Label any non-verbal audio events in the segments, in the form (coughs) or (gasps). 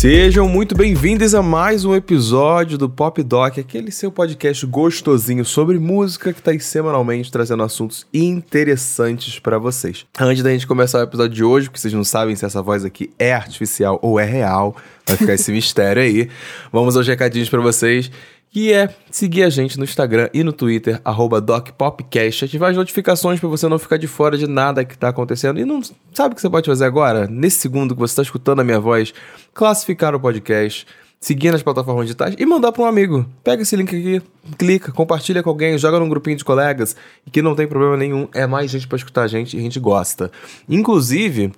Sejam muito bem-vindos a mais um episódio do Pop Doc, aquele seu podcast gostosinho sobre música que está aí semanalmente trazendo assuntos interessantes para vocês. Antes da gente começar o episódio de hoje, porque vocês não sabem se essa voz aqui é artificial ou é real, vai ficar esse (laughs) mistério aí. Vamos aos recadinhos para vocês que é seguir a gente no Instagram e no Twitter, DocPopcast, ativar as notificações para você não ficar de fora de nada que está acontecendo. E não sabe o que você pode fazer agora? Nesse segundo que você está escutando a minha voz, classificar o podcast, seguir nas plataformas digitais e mandar para um amigo. Pega esse link aqui, clica, compartilha com alguém, joga num grupinho de colegas que não tem problema nenhum, é mais gente para escutar a gente e a gente gosta. Inclusive,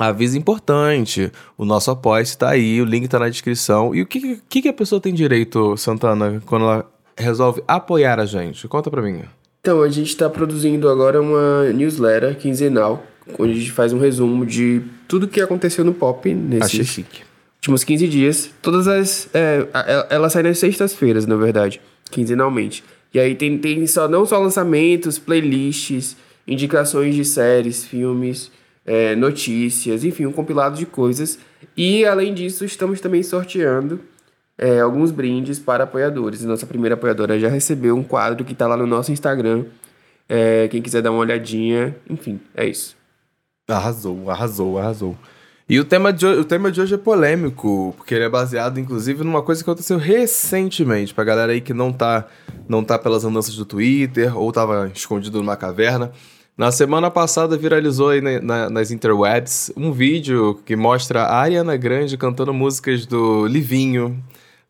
Aviso importante, o nosso apoio está aí, o link está na descrição. E o que, que, que a pessoa tem direito, Santana, quando ela resolve apoiar a gente? Conta pra mim. Então, a gente está produzindo agora uma newsletter quinzenal, onde a gente faz um resumo de tudo que aconteceu no pop nesses últimos 15 dias. Todas as. É, ela sai nas sextas-feiras, na verdade, quinzenalmente. E aí tem, tem só, não só lançamentos, playlists, indicações de séries, filmes é, notícias, enfim, um compilado de coisas. E além disso, estamos também sorteando é, alguns brindes para apoiadores. Nossa primeira apoiadora já recebeu um quadro que está lá no nosso Instagram. É, quem quiser dar uma olhadinha, enfim, é isso. Arrasou, arrasou, arrasou. E o tema, de, o tema de hoje é polêmico, porque ele é baseado, inclusive, numa coisa que aconteceu recentemente, pra galera aí que não tá, não tá pelas andanças do Twitter, ou tava escondido numa caverna. Na semana passada viralizou aí na, na, nas interwebs um vídeo que mostra a Ariana Grande cantando músicas do Livinho,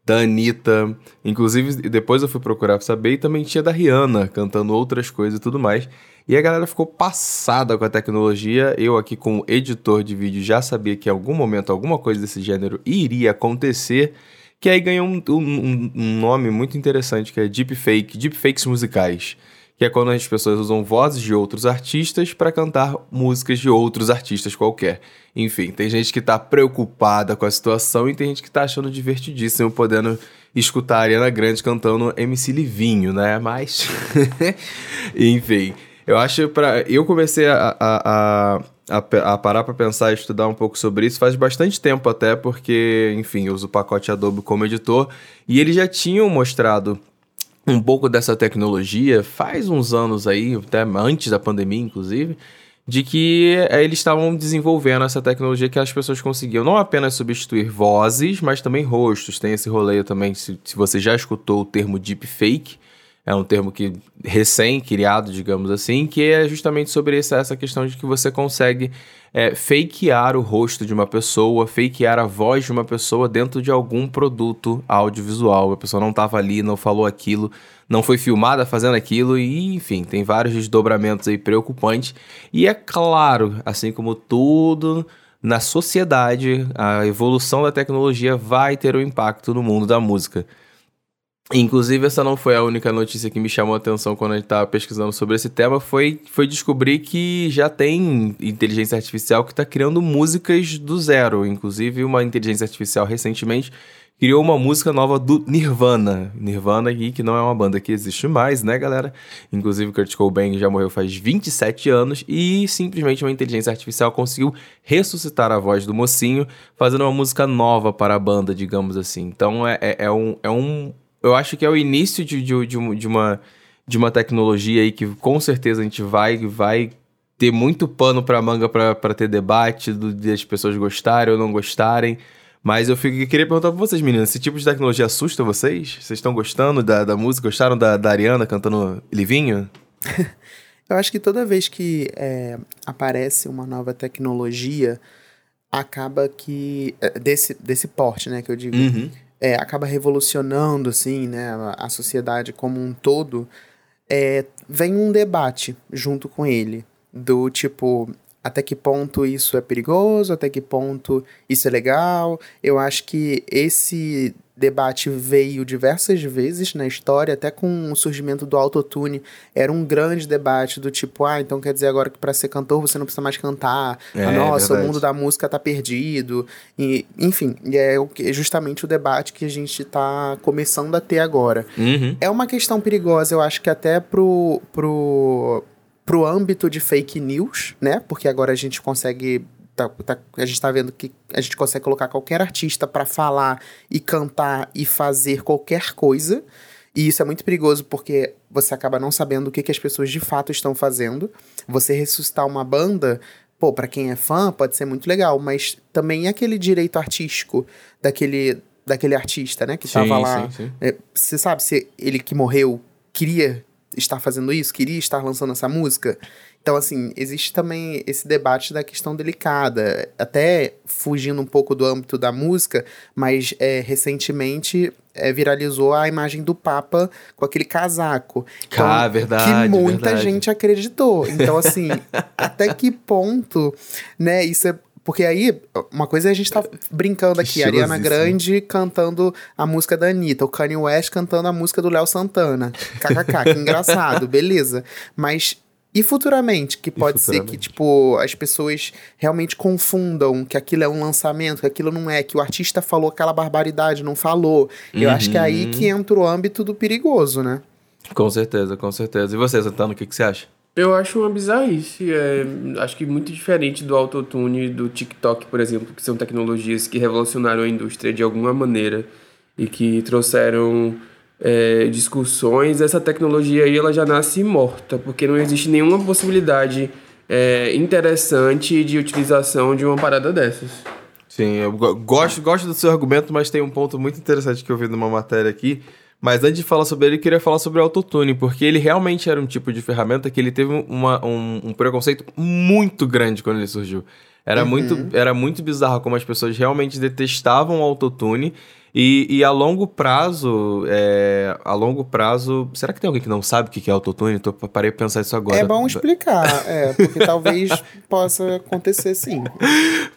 da Anitta. Inclusive, depois eu fui procurar pra saber, e também tinha da Rihanna cantando outras coisas e tudo mais. E a galera ficou passada com a tecnologia. Eu, aqui, como editor de vídeo, já sabia que em algum momento alguma coisa desse gênero iria acontecer. Que aí ganhou um, um, um nome muito interessante, que é Deepfake, Deepfakes musicais que é quando as pessoas usam vozes de outros artistas para cantar músicas de outros artistas qualquer. Enfim, tem gente que tá preocupada com a situação e tem gente que tá achando divertidíssimo podendo escutar a Ariana Grande cantando MC Livinho, né? Mas. (laughs) Enfim, eu acho para Eu comecei a, a, a, a parar para pensar e estudar um pouco sobre isso faz bastante tempo, até porque, enfim, eu uso o pacote Adobe como editor e eles já tinham mostrado um pouco dessa tecnologia faz uns anos aí, até antes da pandemia, inclusive, de que eh, eles estavam desenvolvendo essa tecnologia que as pessoas conseguiam não apenas substituir vozes, mas também rostos. Tem esse rolê também, se, se você já escutou o termo deepfake, é um termo que recém-criado, digamos assim, que é justamente sobre essa, essa questão de que você consegue é, fakear o rosto de uma pessoa, fakear a voz de uma pessoa dentro de algum produto audiovisual. A pessoa não estava ali, não falou aquilo, não foi filmada fazendo aquilo, e enfim, tem vários desdobramentos aí preocupantes. E é claro, assim como tudo na sociedade, a evolução da tecnologia vai ter um impacto no mundo da música. Inclusive, essa não foi a única notícia que me chamou a atenção quando a gente estava pesquisando sobre esse tema, foi, foi descobrir que já tem inteligência artificial que está criando músicas do zero. Inclusive, uma inteligência artificial recentemente criou uma música nova do Nirvana. Nirvana aqui, que não é uma banda que existe mais, né, galera? Inclusive, Kurt Cobain já morreu faz 27 anos e simplesmente uma inteligência artificial conseguiu ressuscitar a voz do mocinho, fazendo uma música nova para a banda, digamos assim. Então, é, é, é um... É um eu acho que é o início de, de, de, uma, de, uma, de uma tecnologia aí que com certeza a gente vai, vai ter muito pano para manga para ter debate, do, de as pessoas gostarem ou não gostarem. Mas eu, fico, eu queria perguntar pra vocês, meninas, esse tipo de tecnologia assusta vocês? Vocês estão gostando da, da música? Gostaram da, da Ariana cantando Livinho? (laughs) eu acho que toda vez que é, aparece uma nova tecnologia, acaba que. É, desse, desse porte, né, que eu digo. Uhum é, acaba revolucionando assim, né, a, sociedade como um todo, é, vem um debate junto com ele do tipo até que ponto isso é perigoso, até que ponto isso é legal. Eu acho que esse debate veio diversas vezes na história, até com o surgimento do autotune, era um grande debate do tipo, ah, então quer dizer agora que para ser cantor você não precisa mais cantar, é, ah, nossa, o mundo da música tá perdido, e, enfim, é justamente o debate que a gente tá começando a ter agora. Uhum. É uma questão perigosa, eu acho que até pro, pro, pro âmbito de fake news, né, porque agora a gente consegue tá, tá, a gente tá vendo que a gente consegue colocar qualquer artista para falar e cantar e fazer qualquer coisa. E isso é muito perigoso porque você acaba não sabendo o que, que as pessoas de fato estão fazendo. Você ressuscitar uma banda, pô, para quem é fã, pode ser muito legal, mas também é aquele direito artístico daquele, daquele artista, né, que Sim, tava lá. sim, sim. É, Você sabe se ele que morreu queria estar fazendo isso, queria estar lançando essa música? Então, assim, existe também esse debate da questão delicada, até fugindo um pouco do âmbito da música, mas é, recentemente é, viralizou a imagem do Papa com aquele casaco. Então, Ah, verdade, Que muita verdade. gente acreditou. Então, assim, (laughs) até que ponto, né, isso é. Porque aí, uma coisa é a gente tá brincando aqui, Ariana. Grande cantando a música da Anitta, o Kanye West cantando a música do Léo Santana. KKK, que engraçado, beleza. Mas e futuramente? Que pode ser que, futuramente? tipo, as pessoas realmente confundam que aquilo é um lançamento, que aquilo não é, que o artista falou aquela barbaridade, não falou. Eu acho que é aí Uhum. que entra o âmbito do perigoso, né? Com certeza, com certeza. E você, Santana, o que, que você acha? Eu acho uma bizarrice. É, acho que muito diferente do autotune e do TikTok, por exemplo, que são tecnologias que revolucionaram a indústria de alguma maneira e que trouxeram é, discussões. Essa tecnologia aí ela já nasce morta, porque não existe nenhuma possibilidade é, interessante de utilização de uma parada dessas. Sim, eu go- gosto, gosto do seu argumento, mas tem um ponto muito interessante que eu vi numa matéria aqui. Mas antes de falar sobre ele, eu queria falar sobre o autotune, porque ele realmente era um tipo de ferramenta que ele teve uma- um, um preconceito muito grande quando ele surgiu. Era, muito, era muito bizarro como as pessoas realmente detestavam o autotune. E, e a longo prazo, é, a longo prazo. Será que tem alguém que não sabe o que é autotune? Tô, parei pra pensar isso agora. É bom explicar, é, porque (laughs) talvez possa acontecer sim.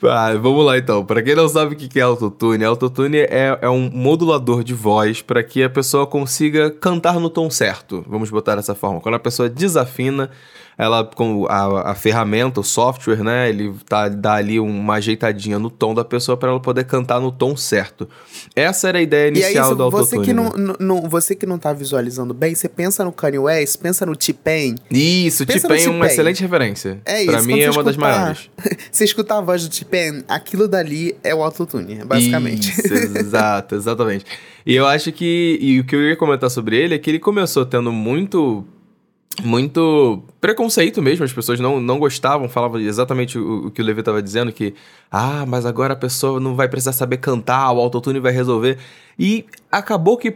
Ah, vamos lá então. Pra quem não sabe o que que é autotune, autotune é, é um modulador de voz para que a pessoa consiga cantar no tom certo. Vamos botar dessa forma. Quando a pessoa desafina, ela com a, a ferramenta, o software, né, ele tá, dá ali uma ajeitadinha no tom da pessoa para ela poder cantar no tom certo. Essa era a ideia E inicial se do você autotune. que não, né? não- você que não tá visualizando bem, você pensa no Kanye West, pensa no T-Pain. Isso, T-Pain é uma excelente referência. É Pra isso. mim quando é você uma das escutar- maiores. (laughs) você escutar a voz do T-Pain, aquilo dali é o autotune, basicamente. Isso, exato, exatamente. E eu acho que. E o que eu ia comentar sobre ele é que ele começou tendo muito. Muito preconceito mesmo, as pessoas não, não gostavam, falavam exatamente o, o que o Levi estava dizendo, que ah, mas agora a pessoa não vai precisar saber cantar, o autotune vai resolver. E acabou que,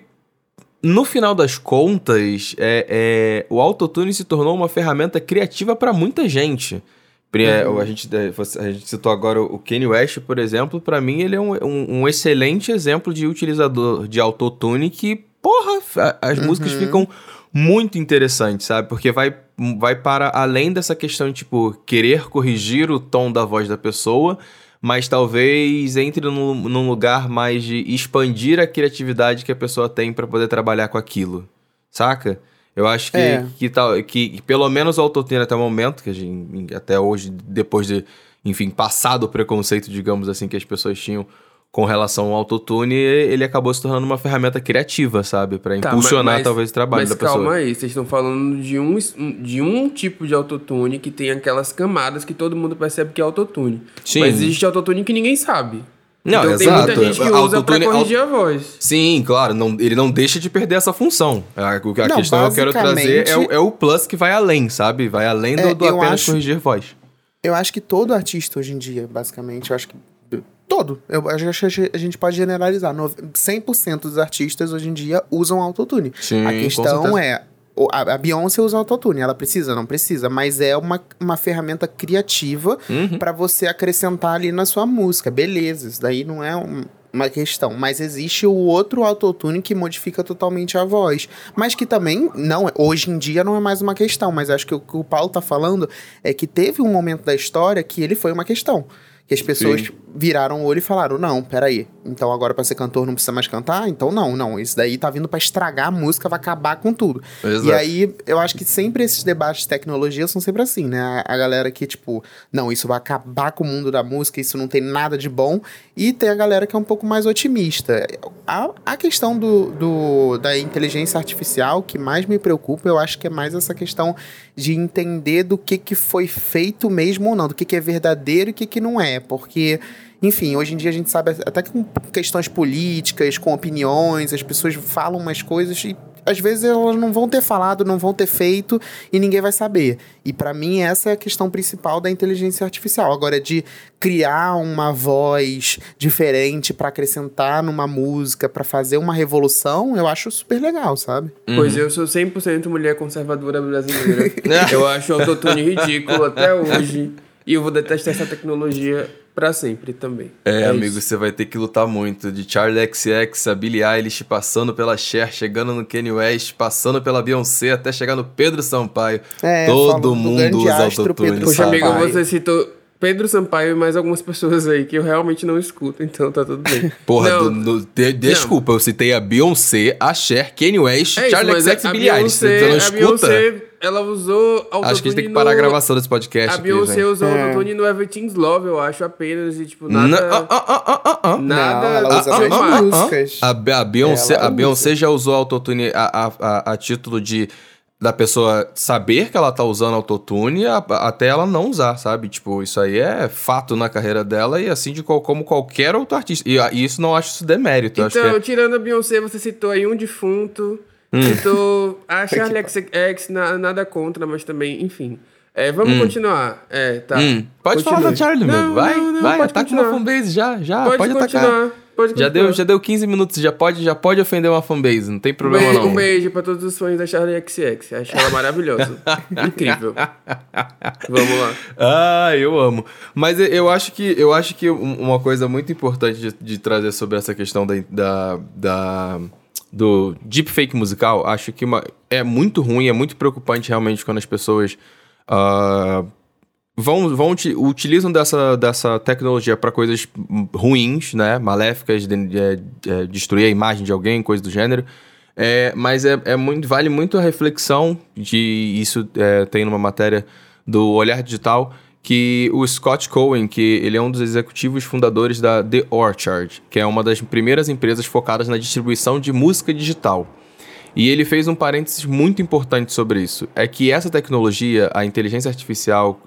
no final das contas, é, é, o autotune se tornou uma ferramenta criativa para muita gente. É, A, gente, é, a gente citou agora o Kanye West, por exemplo. Pra mim, ele é um, um- um excelente exemplo de utilizador de autotune que, porra, as músicas ficam muito interessantes, sabe? Porque vai, vai para além dessa questão de, tipo, querer corrigir o tom da voz da pessoa, mas talvez entre num, num lugar mais de expandir a criatividade que a pessoa tem pra poder trabalhar com aquilo, saca? Eu acho que, É. que, tal, que, que pelo menos o autotune até o momento, que a gente, até hoje, depois de, enfim, passado o preconceito, digamos assim, que as pessoas tinham com relação ao autotune, ele acabou se tornando uma ferramenta criativa, sabe? Pra Tá, impulsionar mas- talvez o trabalho mas da pessoa. calma aí, vocês estão falando de um, de um tipo de autotune que tem aquelas camadas que todo mundo percebe que é autotune. Sim. Mas existe autotune que ninguém sabe. Não, então tem exato. muita gente que usa pra Autotune- corrigir a voz. Sim, claro, não, ele não deixa de perder essa função. A, a Não, questão que eu quero trazer é, o- é o plus que vai além, sabe? Vai além do, É, do eu apenas acho- corrigir voz. Eu acho que todo artista hoje em dia, basicamente, eu acho que. Todo. Eu acho que a gente pode generalizar. No- 100% dos artistas hoje em dia usam autotune. Sim, a questão é. A Beyoncé usa autotune, ela precisa, não precisa, mas é uma, uma ferramenta criativa Uhum. pra você acrescentar ali na sua música. Beleza, isso daí não é um- uma questão. Mas existe o outro autotune que modifica totalmente a voz. Mas que também, não, hoje em dia não é mais uma questão. Mas acho que o que o Paulo tá falando é que teve um momento da história que ele foi uma questão. Que as pessoas Sim. viraram o olho e falaram: não, peraí, então agora para ser cantor não precisa mais cantar? Então não, não. Isso daí tá vindo para estragar a música, vai acabar com tudo. Exato. E aí, eu acho que sempre esses debates de tecnologia são sempre assim, né? A, a galera que, tipo, não, isso vai acabar com o mundo da música, isso não tem nada de bom. E tem a galera que é um pouco mais otimista. A, a questão do, do, da inteligência artificial que mais me preocupa, eu acho que é mais essa questão de entender do que, que foi feito mesmo ou não, do que, que é verdadeiro e o que, que não é. Porque enfim, hoje em dia a gente sabe até que com questões políticas, com opiniões, as pessoas falam umas coisas e às vezes elas não vão ter falado, não vão ter feito e ninguém vai saber. E para mim essa é a questão principal da inteligência artificial. Agora de criar uma voz diferente para acrescentar numa música, para fazer uma revolução, eu acho super legal, sabe? Pois eu sou 100% mulher conservadora brasileira. (laughs) eu acho o autotune ridículo até hoje. E eu vou detestar essa tecnologia pra sempre também. É, amigo, você vai ter que lutar muito. De Charlie XX a Billie Eilish, passando pela Cher, chegando no Kanye West, passando pela Beyoncé, até chegar no Pedro Sampaio. É, Todo mundo usa autotune. Pedro Poxa, amigo, Sampaio. você citou Pedro Sampaio e mais algumas (laughs) pessoas aí que eu realmente não escuto, então tá tudo bem. Porra, Não, do- do- de- desculpa, eu citei a Beyoncé, a Cher, Kanye West, é isso, Charlie XX e a Billie Eilish. Você não a escuta? Beyoncé, ela usou autotune Acho que a gente tem que parar a no- gravação desse podcast A Beyoncé usou É. autotune no Everything's Love, eu acho, apenas, e tipo, nada... ah, ah, ah, ah, ah. Nada... Não, ela usa Ah, ah, ah, ah. músicas. A, a Beyoncé, Ela a Beyoncé já usou autotune a, a, a, a título de da pessoa saber que ela tá usando autotune a- até ela não usar, sabe? Tipo, isso aí é fato na carreira dela e assim de qual- como qualquer outro artista. E, a- e isso não acho isso demérito. Então, que é- tirando a Beyoncé, você citou aí um defunto, Hum. citou a Charlie XX, na- nada contra, mas também, enfim. É, vamos continuar. É, tá. Hum, pode Continue. falar da Charlie, Não, amigo. Vai, não, não, vai, pode ataca uma continuar. fanbase já, já. Pode, Pode, atacar. continuar. Pode Já continuar. deu, já deu 15 minutos, já pode, já pode ofender uma fanbase, não tem Um problema beijo, não. um beijo pra todos os fãs da Charlie XX. Acho ela maravilhosa. (laughs) Incrível. Vamos lá. Ah, eu amo. Mas eu- acho que, eu acho que um- uma coisa muito importante de, de trazer sobre essa questão da, da, da- do deepfake musical, acho que uma, é muito ruim, é muito preocupante realmente quando as pessoas ah, vão, vão uti- utilizam dessa, dessa tecnologia para coisas ruins, né? Maléficas, de, de- de destruir a imagem de alguém, coisa do gênero. É, mas é, é muito, vale muito a reflexão de isso é, tem numa matéria do Olhar Digital que o Scott Cohen, que ele é um dos executivos fundadores da The Orchard, que é uma das primeiras empresas focadas na distribuição de música digital. E ele fez um parênteses muito importante sobre isso. É que essa tecnologia, a inteligência artificial,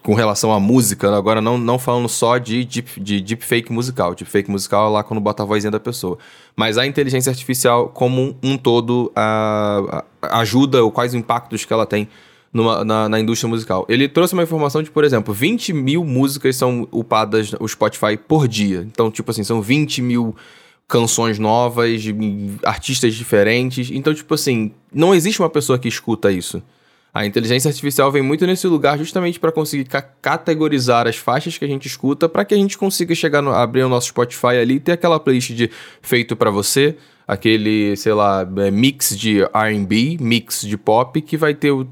com relação à música, agora não, não falando só de, deep, de deepfake musical. Deepfake musical é lá quando bota a vozinha da pessoa. Mas a inteligência artificial, como um, um todo, a- a- ajuda, ou quais impactos que ela tem numa- na, na indústria musical. Ele trouxe uma informação de, por exemplo, 20 mil músicas são upadas no Spotify por dia. Então, tipo assim, são 20 mil canções novas, de artistas diferentes. Então, tipo assim, não existe uma pessoa que escuta isso. A inteligência artificial vem muito nesse lugar justamente para conseguir ca- categorizar as faixas que a gente escuta para que a gente consiga chegar no, abrir o nosso Spotify ali e ter aquela playlist de feito para você, aquele, sei lá, é, mix de R&B, mix de pop que vai ter o-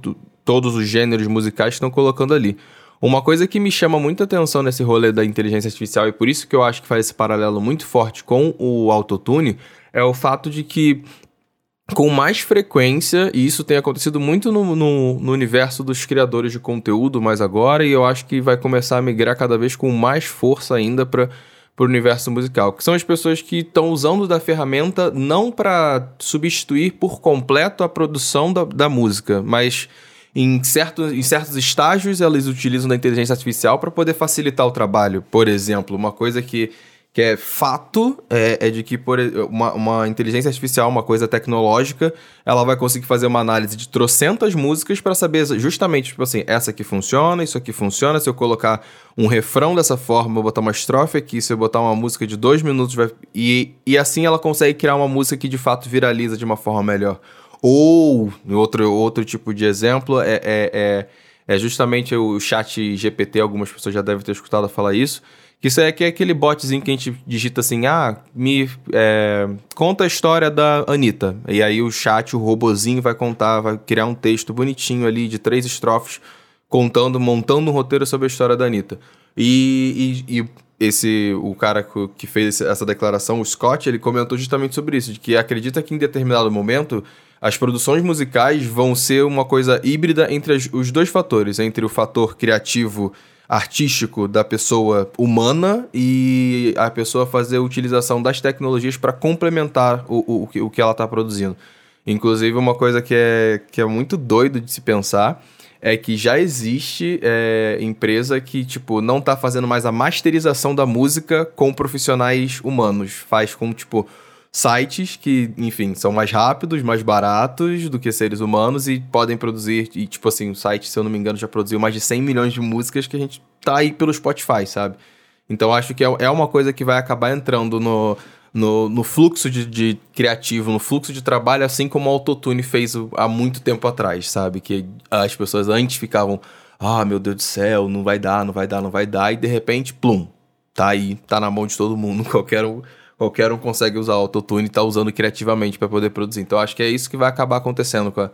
todos os gêneros musicais estão colocando ali. Uma coisa que me chama muita atenção nesse rolê da inteligência artificial e por isso que eu acho que faz esse paralelo muito forte com o autotune é o fato de que com mais frequência, e isso tem acontecido muito no, no, no universo dos criadores de conteúdo mais agora, e eu acho que vai começar a migrar cada vez com mais força ainda para o universo musical, que são as pessoas que estão usando da ferramenta não para substituir por completo a produção da, da música, mas em, certo, em certos estágios elas utilizam da inteligência artificial para poder facilitar o trabalho. Por exemplo, uma coisa que que é fato é, é de que por, uma, uma inteligência artificial, uma coisa tecnológica, ela vai conseguir fazer uma análise de trocentas músicas para saber justamente, tipo assim, essa aqui funciona, isso aqui funciona, se eu colocar um refrão dessa forma, eu botar uma estrofe aqui, se eu botar uma música de dois minutos, vai... e, e assim ela consegue criar uma música que de fato viraliza de uma forma melhor. Ou, outro, outro tipo de exemplo, é, é, é, é justamente o chat GPT, algumas pessoas já devem ter escutado falar isso, que isso é, que é aquele botzinho que a gente digita assim, ah, me é, conta a história da Anitta. E aí o chat, o robozinho vai contar, vai criar um texto bonitinho ali de três estrofes, contando, montando um roteiro sobre a história da Anitta. E, e- e esse o cara que fez essa declaração, o Scott, ele comentou justamente sobre isso, de que acredita que em determinado momento as produções musicais vão ser uma coisa híbrida entre as, os dois fatores, entre o fator criativo artístico da pessoa humana e a pessoa fazer a utilização das tecnologias para complementar o, o, o que ela está produzindo. Inclusive, uma coisa que é, que é muito doido de se pensar é que já existe é, empresa que, tipo, não tá fazendo mais a masterização da música com profissionais humanos. Faz com, tipo, sites que, enfim, são mais rápidos, mais baratos do que seres humanos e podem produzir, e tipo assim, o site, se eu não me engano, já produziu mais de 100 milhões de músicas que a gente tá aí pelo Spotify, sabe? Então acho que é, é uma coisa que vai acabar entrando no, no, no fluxo de, de, criativo, no fluxo de trabalho, assim como o Autotune fez há muito tempo atrás, sabe? Que as pessoas antes ficavam, ah, meu Deus do céu, não vai dar, não vai dar, não vai dar, e de repente, plum, tá aí, tá na mão de todo mundo, (laughs) qualquer um qualquer um consegue usar o autotune e tá usando criativamente para poder produzir. Então acho que é isso que vai acabar acontecendo com a,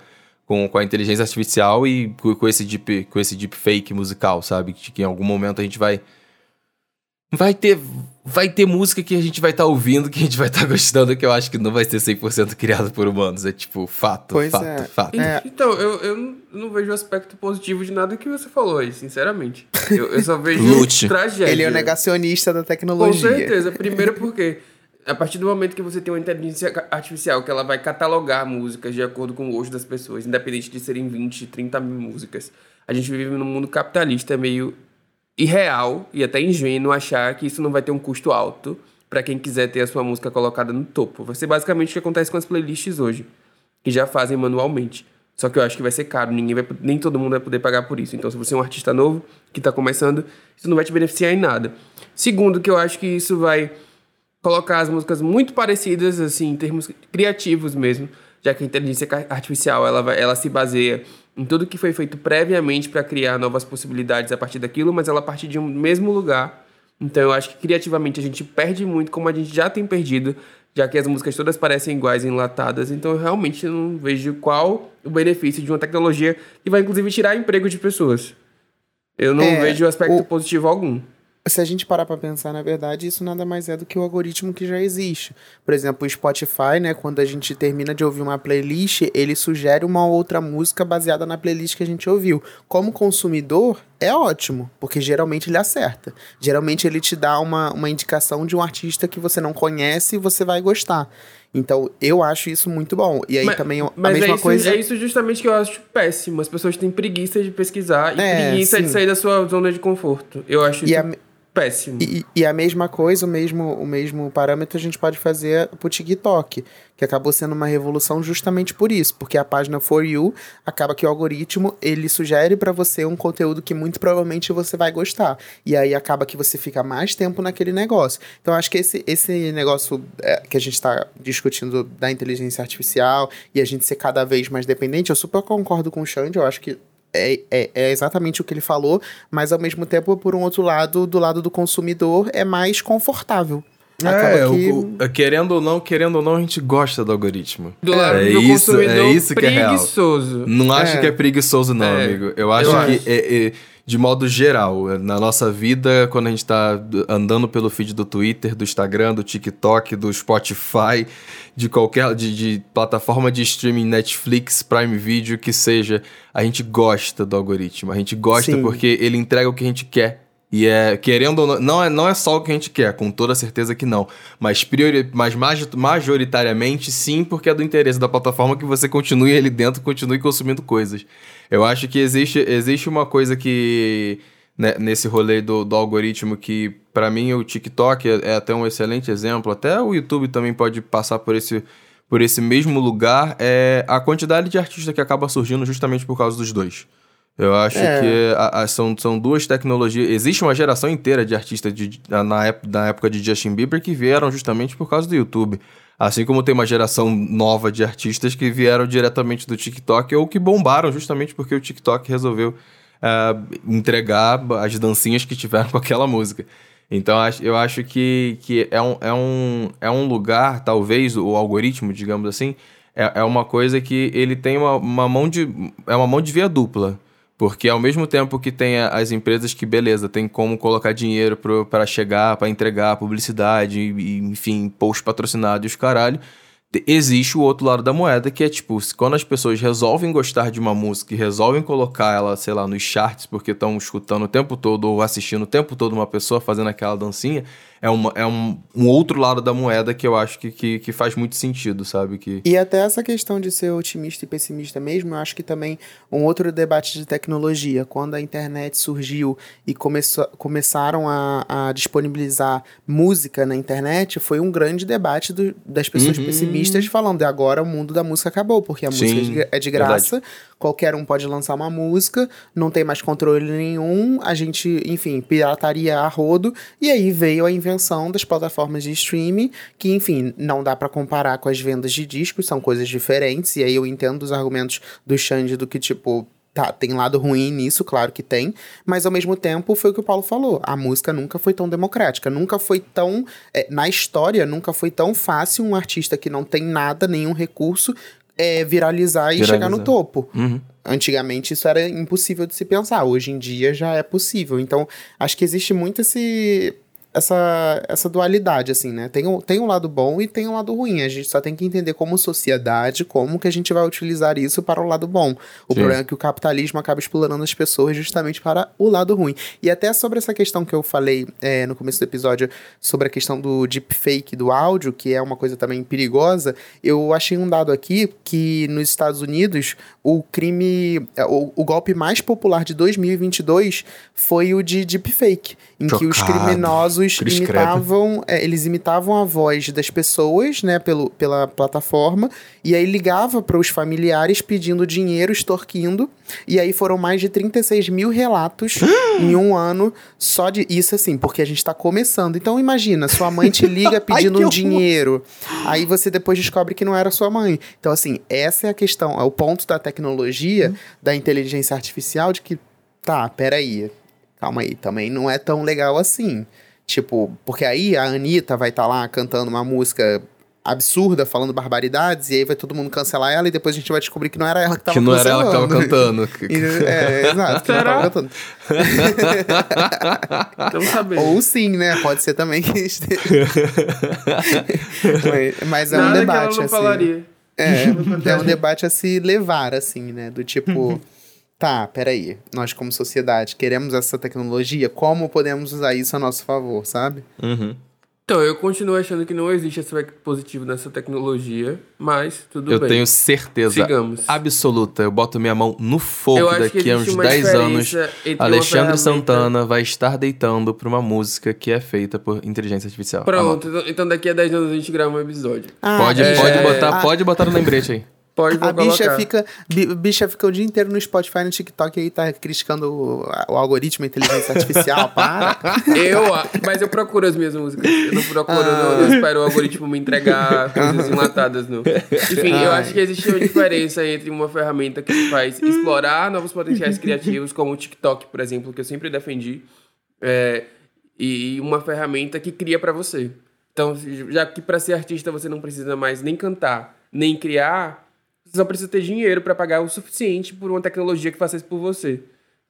com, com a inteligência artificial e com, com esse deep, com esse deep fake musical, sabe? Que, que em algum momento a gente vai vai ter vai ter música que a gente vai estar tá ouvindo, que a gente vai estar tá (laughs) gostando, que eu acho que não vai ser 100% criado por humanos. É tipo, fato, pois fato, é. fato. É. Então, eu, eu não vejo aspecto positivo de nada que você falou aí, sinceramente. Eu, eu só (laughs) vejo tragédia. Ele é o negacionista da tecnologia. Com certeza. Primeiro porque a partir do momento que você tem uma inteligência artificial que ela vai catalogar músicas de acordo com o gosto das pessoas, independente de serem 20, 30 mil músicas, a gente vive num mundo capitalista meio irreal e até ingênuo achar que isso não vai ter um custo alto para quem quiser ter a sua música colocada no topo. Vai ser basicamente o que acontece com as playlists hoje, que já fazem manualmente. Só que eu acho que vai ser caro, ninguém vai, nem todo mundo vai poder pagar por isso. Então, se você é um artista novo que está começando, isso não vai te beneficiar em nada. Segundo, que eu acho que isso vai colocar as músicas muito parecidas, assim, em termos criativos mesmo, já que a inteligência artificial ela, vai, ela se baseia em tudo que foi feito previamente para criar novas possibilidades a partir daquilo, mas ela parte de um mesmo lugar. Então eu acho que criativamente a gente perde muito, como a gente já tem perdido, já que as músicas todas parecem iguais, enlatadas. Então eu realmente não vejo qual o benefício de uma tecnologia que vai inclusive tirar emprego de pessoas. Eu não é, vejo aspecto o... positivo algum se a gente parar para pensar, na verdade, isso nada mais é do que o algoritmo que já existe. Por exemplo, o Spotify, né, quando a gente termina de ouvir uma playlist, ele sugere uma outra música baseada na playlist que a gente ouviu. Como consumidor, é ótimo, porque geralmente ele acerta. Geralmente ele te dá uma, uma indicação de um artista que você não conhece e você vai gostar. Então, eu acho isso muito bom. E aí mas, também a mas mesma é isso, coisa. É isso justamente que eu acho péssimo. As pessoas têm preguiça de pesquisar e é, preguiça sim. de sair da sua zona de conforto. Eu acho e isso. A péssimo. E, e, a mesma coisa, o mesmo, o mesmo parâmetro a gente pode fazer pro TikTok, que acabou sendo uma revolução justamente por isso, porque a página For You acaba que o algoritmo ele sugere para você um conteúdo que muito provavelmente você vai gostar. E aí acaba que você fica mais tempo naquele negócio. Então acho que esse, esse negócio é, que a gente está discutindo da inteligência artificial e a gente ser cada vez mais dependente, eu super concordo com o Xande, eu acho que é, é, é, exatamente o que ele falou, mas ao mesmo tempo, por um outro lado, do lado do consumidor, é mais confortável. É, que... o, o, querendo ou não, querendo ou não, a gente gosta do algoritmo. Do lado é do isso, consumidor é isso que preguiçoso. é real. Não acho é. que é preguiçoso, não, é. amigo. Eu acho Eu que acho. É, é, de modo geral, na nossa vida, quando a gente está andando pelo feed do Twitter, do Instagram, do TikTok, do Spotify, de qualquer de, de, plataforma de streaming, Netflix, Prime Video, que seja, a gente gosta do algoritmo. A gente gosta Sim. porque ele entrega o que a gente quer. E é, querendo ou não, não é, não é só o que a gente quer, com toda certeza que não. Mas, priori, mas majoritariamente sim, porque é do interesse da plataforma que você continue ali dentro, continue consumindo coisas. Eu acho que existe, existe uma coisa que. Né, nesse rolê do, do algoritmo que, para mim, o TikTok é, é, até um excelente exemplo. Até o YouTube também pode passar por esse, por esse mesmo lugar. É a quantidade de artistas que acaba surgindo justamente por causa dos dois. Eu acho é. que a, a, são, são duas tecnologias. Existe uma geração inteira de artistas de, na, época, na época de Justin Bieber que vieram justamente por causa do YouTube. Assim como tem uma geração nova de artistas que vieram diretamente do TikTok ou que bombaram justamente porque o TikTok resolveu uh, entregar as dancinhas que tiveram (laughs) com aquela música. Então eu acho que, que é, um, é, um, é um lugar, talvez, o algoritmo, digamos assim, é, é uma coisa que ele tem uma, uma mão de. É uma mão de via dupla. Porque ao mesmo tempo que tem as empresas que, beleza, tem como colocar dinheiro para chegar, para entregar publicidade, e, enfim, post patrocinado e os caralho existe o outro lado da moeda, que é tipo, quando as pessoas resolvem gostar de uma música e resolvem colocar ela, sei lá, nos charts, porque estão escutando o tempo todo ou assistindo o tempo todo uma pessoa fazendo aquela dancinha, é, uma, é um, um outro lado da moeda que eu acho que, que, que, faz muito sentido, sabe? Que... E até essa questão de ser otimista e pessimista mesmo, eu acho que também um outro debate de tecnologia. Quando a internet surgiu e começou, começaram a, a disponibilizar música na internet, foi um grande debate do, das pessoas uhum. pessimistas falando, de agora o mundo da música acabou, porque a Sim, música é de graça, verdade qualquer um pode lançar uma música, não tem mais controle nenhum, a gente, enfim, pirataria a rodo, e aí veio a invenção das plataformas de streaming, que, enfim, não dá para comparar com as vendas de discos, são coisas diferentes, e aí eu entendo os argumentos do Xande do que, tipo, Tá, tem lado ruim nisso, claro que tem, mas ao mesmo tempo foi o que o Paulo falou. A música nunca foi tão democrática, nunca foi tão. É, na história, nunca foi tão fácil um artista que não tem nada, nenhum recurso, é, viralizar e chegar no topo. Uhum. Antigamente isso era impossível de se pensar, hoje em dia já é possível. Então, acho que existe muito esse essa, essa dualidade, assim, né? Tem um, tem um lado bom e tem um lado ruim. A gente só tem que entender como sociedade, como que a gente vai utilizar isso para o lado bom. O Sim. problema é que o capitalismo acaba explorando as pessoas justamente para o lado ruim. E até sobre essa questão que eu falei é, no começo do episódio, sobre a questão do deepfake do áudio, que é uma coisa também perigosa, eu achei um dado aqui que nos Estados Unidos o crime, o, o golpe mais popular de 2022 foi o de deepfake, em Chocado. que os criminosos imitavam, é, eles imitavam a voz das pessoas, né, pelo, pela plataforma, e aí ligava para os familiares pedindo dinheiro, extorquindo, e aí foram mais de 36 mil relatos (gasps) em um ano só de isso assim, porque a gente está começando. Então imagina, sua mãe te liga (laughs) pedindo Ai, um dinheiro, aí você depois descobre que não era sua mãe. Então assim, essa é a questão, é o ponto da tecnologia, hum. da inteligência artificial, de que tá, peraí, calma aí, também não é tão legal assim. Tipo, porque aí a Anitta vai estar tá lá cantando uma música absurda, falando barbaridades, e aí vai todo mundo cancelar ela, e depois a gente vai descobrir que não era ela que tava Que não era ela que tava cantando. (laughs) e, é, exato, que Será? ela tava cantando. (laughs) Estamos sabendo. Ou sim, né? Pode ser também que esteja. (laughs) mas, é Nada um debate, que ela não assim. Falaria. É, é um debate a se levar, assim, né? Do tipo tá, peraí, nós como sociedade queremos essa tecnologia, como podemos usar isso a nosso favor, sabe? Uhum. Então, eu continuo achando que não existe aspecto positivo nessa tecnologia, mas tudo eu bem. Eu tenho certeza Sigamos. absoluta, eu boto minha mão no fogo daqui a uns 10 anos. Alexandre Santana vai estar deitando pra uma música que é feita por inteligência artificial. Pronto, então daqui a 10 anos a gente grava um episódio. Ah, pode, é... pode, botar, ah. pode botar no lembrete aí. Pode a bicha fica, bicha fica o dia inteiro no Spotify, no TikTok aí tá criticando o, o algoritmo, a inteligência artificial, (laughs) para. Eu, mas eu procuro as minhas músicas. Eu não procuro, ah. não, espero o algoritmo me entregar coisas enlatadas, não. Enfim, eu acho que existe uma diferença entre uma ferramenta que faz explorar novos potenciais criativos, como o TikTok, por exemplo, que eu sempre defendi, é, e uma ferramenta que cria para você. Então, já que para ser artista você não precisa mais nem cantar, nem criar, você só precisa ter dinheiro para pagar o suficiente por uma tecnologia que faça isso por você.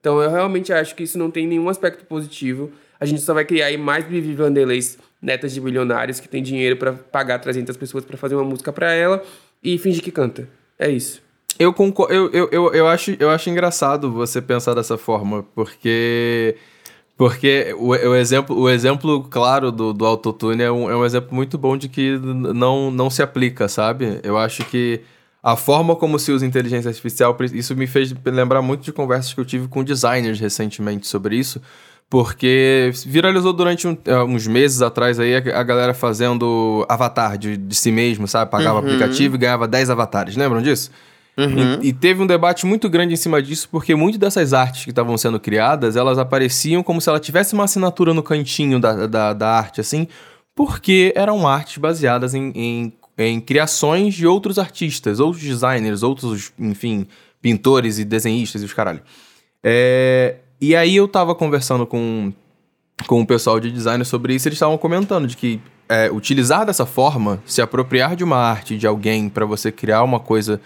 Então eu realmente acho que isso não tem nenhum aspecto positivo. A gente só vai criar aí mais Vivi Vanderleis, netas de bilionários que tem dinheiro para pagar 300 pessoas para fazer uma música para ela e fingir que canta. É isso. Eu, concordo, eu, eu, eu, eu, acho, eu acho engraçado você pensar dessa forma, porque porque o, o, exemplo, o exemplo claro do, do autotune é um, é um exemplo muito bom de que não, não se aplica, sabe? Eu acho que a forma como se usa inteligência artificial, isso me fez lembrar muito de conversas que eu tive com designers recentemente sobre isso, porque viralizou durante um, é, uns meses atrás aí a, a galera fazendo avatar de, de, si mesmo, sabe? Pagava uhum. aplicativo e ganhava 10 avatares, lembram disso? Uhum. E, e, teve um debate muito grande em cima disso, porque muitas dessas artes que estavam sendo criadas, elas apareciam como se ela tivesse uma assinatura no cantinho da, da, da arte, assim, porque eram artes baseadas em, em em criações de outros artistas, outros designers, outros, enfim, pintores e desenhistas e os caralho. É, e aí eu tava conversando com, com o pessoal de design sobre isso, eles estavam comentando de que é, utilizar dessa forma, se apropriar de uma arte de alguém para você criar uma coisa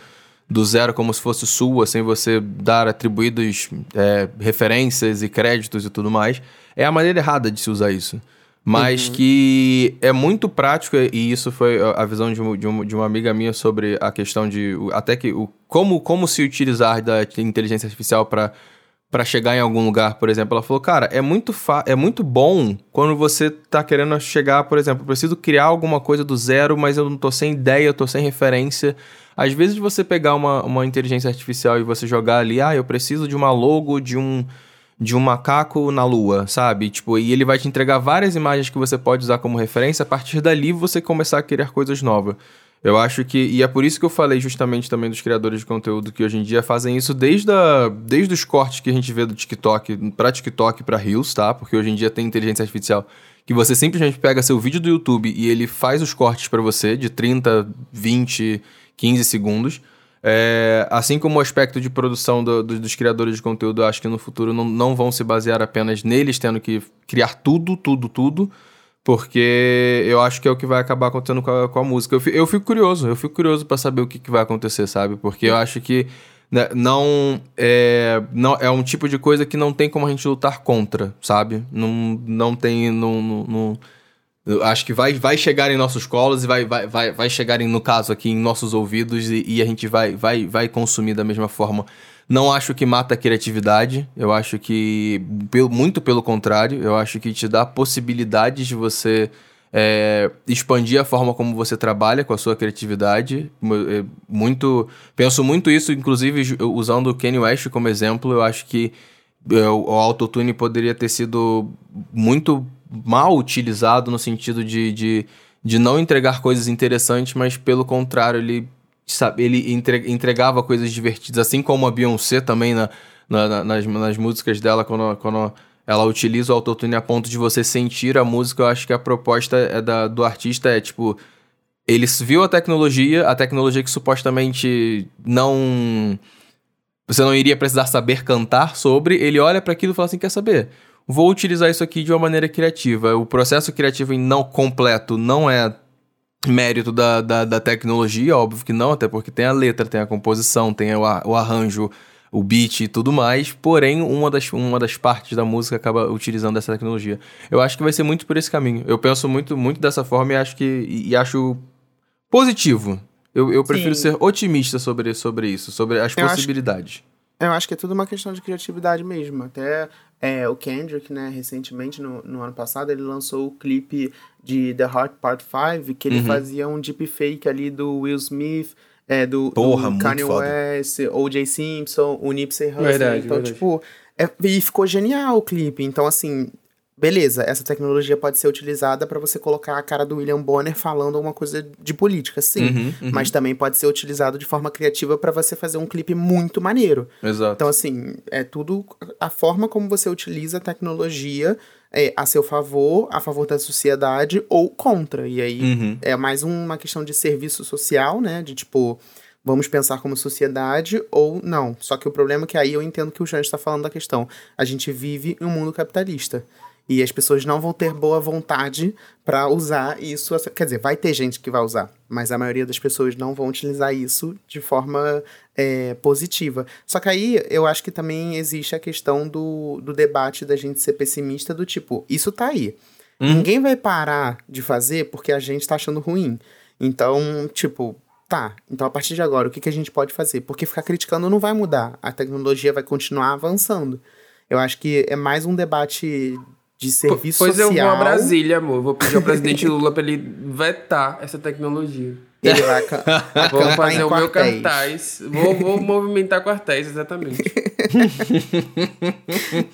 do zero como se fosse sua, sem você dar atribuídos é, referências e créditos e tudo mais, é a maneira errada de se usar isso. Mas uhum. que é muito prático, e isso foi a visão de, um, de, um, uma amiga minha sobre a questão de até que o, como, como se utilizar da inteligência artificial para para chegar em algum lugar, por exemplo, ela falou, cara, é muito, é muito bom quando você tá querendo chegar, por exemplo, preciso criar alguma coisa do zero, mas eu não tô sem ideia, eu tô sem referência. Às vezes você pegar uma, uma inteligência artificial e você jogar ali, ah, eu preciso de uma logo de um de um macaco na lua, sabe? Tipo, e ele vai te entregar várias imagens que você pode usar como referência, a partir dali você começar a criar coisas novas. Eu acho que. E é por isso que eu falei justamente também dos criadores de conteúdo que hoje em dia fazem isso desde, a, desde os cortes que a gente vê do TikTok para TikTok para Reels, tá? Porque hoje em dia tem inteligência artificial que você simplesmente pega seu vídeo do YouTube e ele faz os cortes para você de 30, 20, 15 segundos. É, assim como o aspecto de produção do, do, dos criadores de conteúdo, acho que no futuro não, não vão se basear apenas neles tendo que criar tudo, tudo, tudo, porque eu acho que é o que vai acabar acontecendo com a, com a música. Eu fico, eu fico, curioso, eu fico curioso para saber o que, que, vai acontecer, sabe? Porque eu acho que né, não, é, não é um tipo de coisa que não tem como a gente lutar contra, sabe? Não, não tem. Não, não, acho que vai, vai chegar em nossos colos e vai, vai, vai, vai chegar, em, no caso aqui, em nossos ouvidos e, e, a gente vai, vai, vai consumir da mesma forma. Não acho que mata a criatividade, eu acho que, muito pelo contrário, eu acho que te dá possibilidades de você é, expandir a forma como você trabalha com a sua criatividade. É, muito, penso muito isso, inclusive usando o Kanye West como exemplo, eu acho que é, o autotune poderia ter sido muito mal utilizado no sentido de, de, de não entregar coisas interessantes, mas pelo contrário, ele, sabe, ele entregava coisas divertidas, assim como a Beyoncé também na, na, nas, nas músicas dela, quando, quando ela utiliza o autotune a ponto de você sentir a música, eu acho que a proposta é da, do artista é tipo. Ele viu a tecnologia, a tecnologia que supostamente não. Você não iria precisar saber cantar sobre, ele olha para aquilo e fala assim: quer saber? Vou utilizar isso aqui de uma maneira criativa. O processo criativo não completo não é mérito da, da, da, tecnologia, óbvio que não, até porque tem a letra, tem a composição, tem o, o arranjo, o beat e tudo mais, porém uma das, uma das partes da música acaba utilizando essa tecnologia. Eu acho que vai ser muito por esse caminho. Eu penso muito, muito dessa forma e acho que e, e acho positivo. Eu, eu prefiro Sim. ser otimista sobre, sobre isso, sobre as eu possibilidades. Acho... Eu acho que é tudo uma questão de criatividade mesmo. Até é, o Kendrick, né, recentemente, no, no ano passado, ele lançou o clipe de The Heart Part 5, que ele uhum. fazia um deepfake ali do Will Smith, é, do, Porra, do Kanye West, O.J. Simpson, o Nipsey Hussle. Verdade, então, verdade. tipo, é, e ficou genial o clipe. Então, assim, beleza, essa tecnologia pode ser utilizada para você colocar a cara do William Bonner falando alguma coisa de política, sim. Uhum, uhum. Mas também pode ser utilizado de forma criativa para você fazer um clipe muito maneiro. Exato. Então, assim, é tudo a forma como você utiliza a tecnologia é, a seu favor, a favor da sociedade ou contra. E aí uhum. é mais uma questão de serviço social, né? De tipo vamos pensar como sociedade ou não. Só que o problema é que aí eu entendo que o Jean está falando da questão. A gente vive em um mundo capitalista. E as pessoas não vão ter boa vontade para usar isso. Quer dizer, vai ter gente que vai usar, mas a maioria das pessoas não vão utilizar isso de forma é, positiva. Só que aí eu acho que também existe a questão do, do debate da gente ser pessimista, do tipo, isso tá aí. Uhum. Ninguém vai parar de fazer porque a gente tá achando ruim. Então, tipo, tá, então a partir de agora, o que, que a gente pode fazer? Porque ficar criticando não vai mudar. A tecnologia vai continuar avançando. Eu acho que é mais um debate de serviço pois social. Pois eu vou a Brasília, amor. Vou pedir ao presidente (laughs) Lula para ele vetar essa tecnologia. Ele vai Vou fazer o quartéis. meu cartaz. Vou, vou movimentar quartéis, exatamente. (laughs)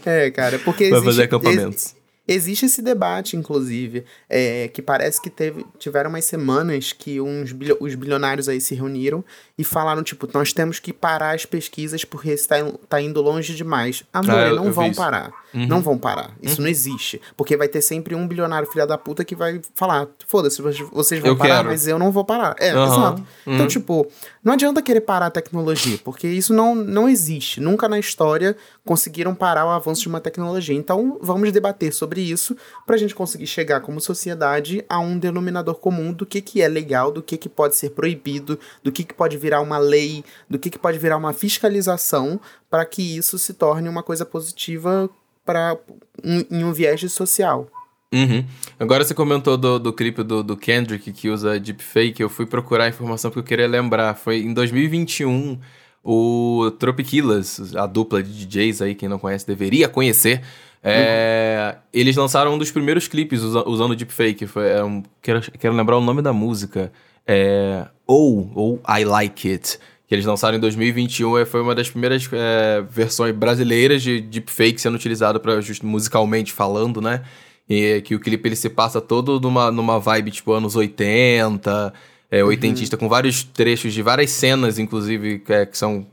é, cara, porque Vai fazer acampamentos. Existe esse debate, inclusive, é, que parece que teve, tiveram umas semanas que uns bilho, os bilionários aí se reuniram e falaram, tipo, nós temos que parar as pesquisas porque está tá indo longe demais. Amor, ah, não vão parar. Não vão parar. Isso não existe. Porque vai ter sempre um bilionário filha da puta que vai falar: foda-se, vocês vão Eu parar, quero. mas eu não vou parar. É, Aham. exato. Então, tipo, não adianta querer parar a tecnologia, porque isso não, não existe. Nunca na história conseguiram parar o avanço de uma tecnologia. Então, vamos debater sobre isso pra gente conseguir chegar como sociedade a um denominador comum do que, que é legal, do que, que pode ser proibido, do que, que pode virar uma lei, do que, que pode virar uma fiscalização para que isso se torne uma coisa positiva para em, em um viés social. Uhum. Agora você comentou do, do clipe do, do Kendrick que usa deepfake. Eu fui procurar a informação porque eu queria lembrar. Foi em 2021 o Tropiquilas, a dupla de DJs aí, quem não conhece deveria conhecer. é, Eles lançaram um dos primeiros clipes usa- usando deepfake. Foi, é um, quero, quero lembrar o nome da música. É, ou, ou I Like It. Que eles lançaram em 2021. e Foi uma das primeiras é, versões brasileiras de deepfake sendo utilizado para musicalmente falando, né? E que o clipe ele se passa todo numa, numa vibe tipo anos 80, é, oitentista, com vários trechos de várias cenas, inclusive, que, é- que são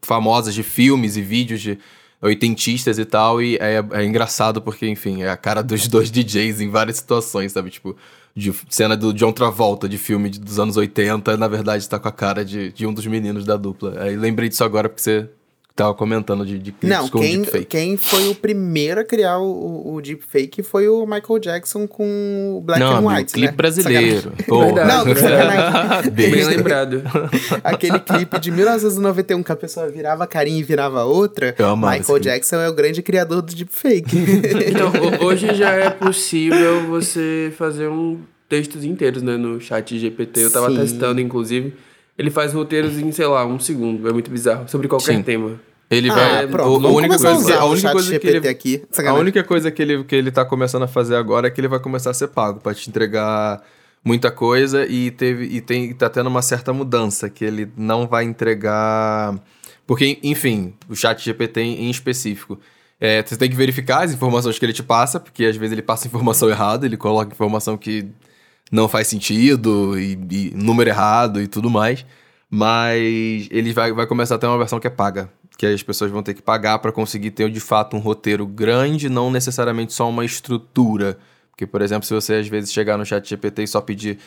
famosas de filmes e vídeos de oitentistas e tal. E é, é engraçado porque, enfim, é a cara dos (laughs) dois DJs em várias situações, sabe? Tipo, de cena do John Travolta de filme dos anos 80, na verdade tá com a cara de, de um dos meninos da dupla. Aí lembrei disso agora porque você tava comentando de, de Não, com quem, deepfake. quem foi o primeiro a criar o, o deepfake foi o Michael Jackson com o Black Não, and White, clipe né? brasileiro. Verdade. Não, sacanagem. (laughs) Bem lembrado. (laughs) Aquele clipe de 1991 que a pessoa virava a carinha e virava outra. Michael. Jackson é o grande criador do deepfake. (laughs) Então, ho- hoje já é possível você fazer um textos inteiros, né, no chat GPT. Eu tava Sim. testando, inclusive. Ele faz roteiros em, sei lá, um segundo. É muito bizarro. Sobre qualquer Sim. tema. Ele ah, vai. pronto. o- a única coisa, a usar a única coisa que ele, aqui. a única coisa que ele, que ele tá começando a fazer agora é que ele vai começar a ser pago pra te entregar muita coisa e teve e tem tá tendo uma certa mudança que ele não vai entregar porque enfim o chat GPT em, em específico é, você tem que verificar as informações que ele te passa porque às vezes ele passa informação errada ele coloca informação que não faz sentido e, e número errado e tudo mais. Mas ele vai, vai começar a ter uma versão que é paga. Que as pessoas vão ter que pagar para conseguir ter de fato um roteiro grande, não necessariamente só uma estrutura. Porque, por exemplo, se você às vezes chegar no chat GPT e só pedir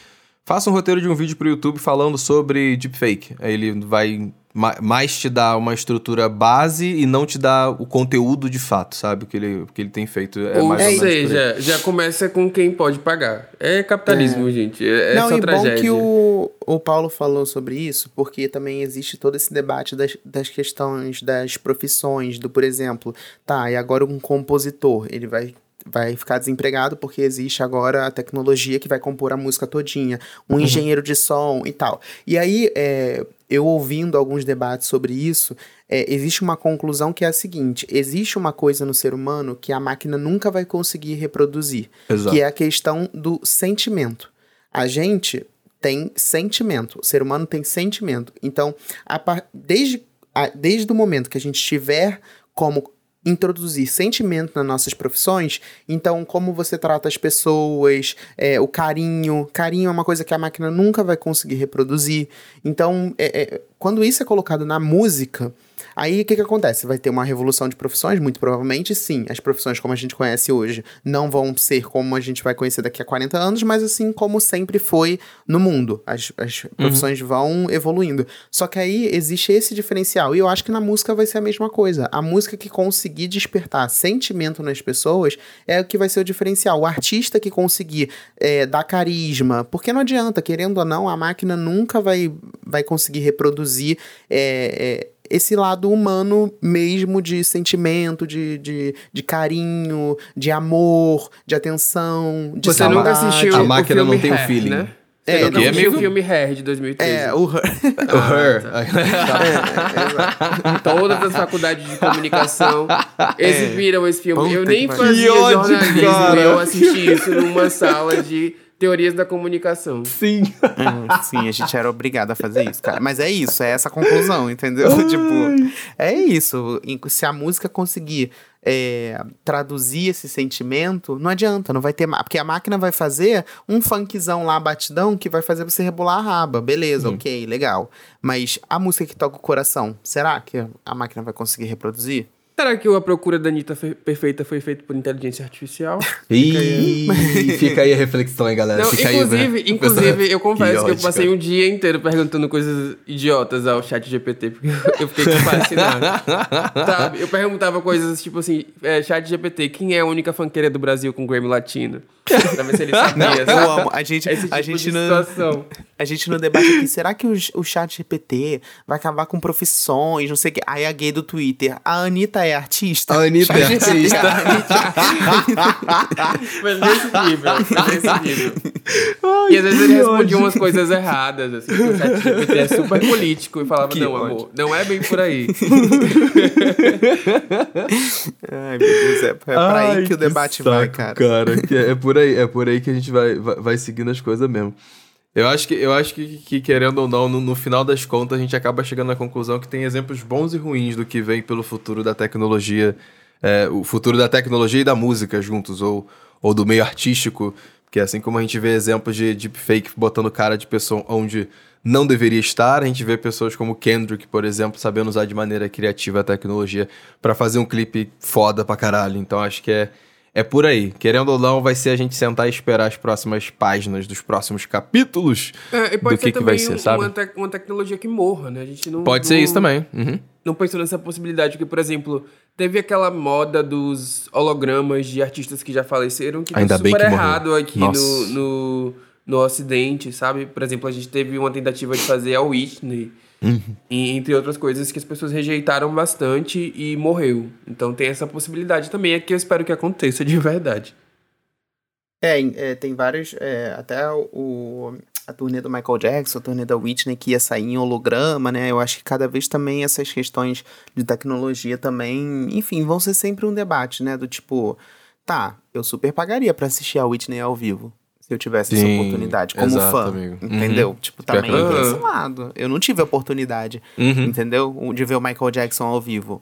faça um roteiro de um vídeo pro YouTube falando sobre deepfake. Aí ele vai ma- mais te dar uma estrutura base e não te dá o conteúdo de fato, sabe? O que ele, o que ele tem feito é Ou mais ou seja, já começa com quem pode pagar. É capitalismo, gente. É, é Não, só e tragédia. bom que o, o Paulo falou sobre isso, porque também existe todo esse debate das, das questões das profissões, do, por exemplo, tá, e agora um compositor, ele vai vai ficar desempregado porque existe agora a tecnologia que vai compor a música todinha, um engenheiro de som e tal. E aí, é, eu ouvindo alguns debates sobre isso, é, existe uma conclusão que é a seguinte: existe uma coisa no ser humano que a máquina nunca vai conseguir reproduzir, Exato. que é a questão do sentimento. A gente tem sentimento, o ser humano tem sentimento. Então, a desde, a- desde o momento que a gente tiver como introduzir sentimento nas nossas profissões, então como você trata as pessoas, é, o carinho, carinho é uma coisa que a máquina nunca vai conseguir reproduzir. Então, é- é, quando isso é colocado na música, Aí o que, que acontece? Vai ter uma revolução de profissões? Muito provavelmente sim. As profissões como a gente conhece hoje não vão ser como a gente vai conhecer daqui a 40 anos, mas assim como sempre foi no mundo. As, as profissões vão evoluindo. Só que aí existe esse diferencial. E eu acho que na música vai ser a mesma coisa. A música que conseguir despertar sentimento nas pessoas é o que vai ser o diferencial. O artista que conseguir é, dar carisma. Porque não adianta, querendo ou não, a máquina nunca vai, vai conseguir reproduzir. é, é, esse lado humano mesmo de sentimento, de, de, de carinho, de amor, de atenção, de Você nunca saudade. assistiu A o máquina filme não tem o feeling. né? É, Você nunca o quê, assistiu o filme Hair de 2013. É, o Her. (laughs) O Her. (laughs) (laughs) Todas as faculdades de comunicação exibiram esse filme. Eu nem fazia Que ódio, jornalismo e eu assisti isso numa sala de teorias da comunicação. Sim. Hum, Sim, a gente era obrigado a fazer isso, cara. Mas é isso, é essa a conclusão, entendeu? (laughs) tipo, é isso. Em- Se a música conseguir é, traduzir esse sentimento, não adianta, não vai ter. Porque a máquina vai fazer um funkzão lá, batidão, que vai fazer você rebolar a raba. Beleza, ok, legal. Mas a música que toca o coração, será que a máquina vai conseguir reproduzir? Será que a procura da Anitta fe- perfeita foi feita por inteligência artificial? (laughs) Ih, fica aí a reflexão, hein, galera. Não, fica aí, inclusive, né? inclusive, eu confesso que, eu ódio, passei um dia inteiro perguntando coisas idiotas ao chat GPT, porque eu fiquei fascinado. (laughs) sabe? Eu perguntava coisas tipo assim, é, chat GPT, quem é a única fanqueira do Brasil com Grammy Latino? Pra ver se ele (laughs) sabia, Eu sabe? amo. A gente, Esse tipo a gente de não. situação. A gente no debate aqui, será que o, o chat GPT vai acabar com profissões, não sei o que. Aí a gay do Twitter, a Anitta é artista? A Anitta é artista. (laughs) Mas nesse nível, nesse nível. e às vezes ele respondia umas coisas erradas, assim, que o chat GPT é super político e falava, Que não, ódio. amor, não é bem por aí. Ai, meu Deus, é, é pra aí que o debate vai, cara. que é, é por aí, é por aí que a gente vai, vai, vai seguindo as coisas mesmo. Eu acho que, eu acho que, que, querendo ou não, no, no final das contas, a gente acaba chegando à conclusão que tem exemplos bons e ruins do que vem pelo futuro da tecnologia, é, o futuro da tecnologia e da música juntos, ou, ou do meio artístico, porque assim como a gente vê exemplos de deepfake botando cara de pessoa onde não deveria estar, a gente vê pessoas como Kendrick, por exemplo, sabendo usar de maneira criativa a tecnologia pra fazer um clipe foda pra caralho. Então acho que é, é por aí. Querendo ou não, vai ser a gente sentar e esperar as próximas páginas dos próximos capítulos É, e pode do ser que, que vai ser, um- sabe? Uma, tec- uma tecnologia que morra, né? A gente não. Pode ser não- isso também. Uhum. Não pensou nessa possibilidade, porque, por exemplo, teve aquela moda dos hologramas de artistas que já faleceram, que Ainda deu bem super que morreu. errado aqui no, no, no Ocidente, sabe? Por exemplo, a gente teve uma tentativa de fazer a Whitney, E, entre outras coisas que as pessoas rejeitaram bastante e morreu. Então tem essa possibilidade também, é que eu espero que aconteça de verdade. É, é, tem vários. é, até o, a turnê do Michael Jackson, a turnê da Whitney, que ia sair em holograma, né? Eu acho que cada vez também essas questões de tecnologia também, enfim, vão ser sempre um debate, né? Do tipo, tá, eu super pagaria pra assistir a Whitney ao vivo. Eu tivesse essa Sim, oportunidade, como exato, fã. amigo. Uhum. Entendeu? Tipo, Pior também que eu tem entendo. esse lado. Eu não tive a oportunidade, Uhum. entendeu? De ver o Michael Jackson ao vivo.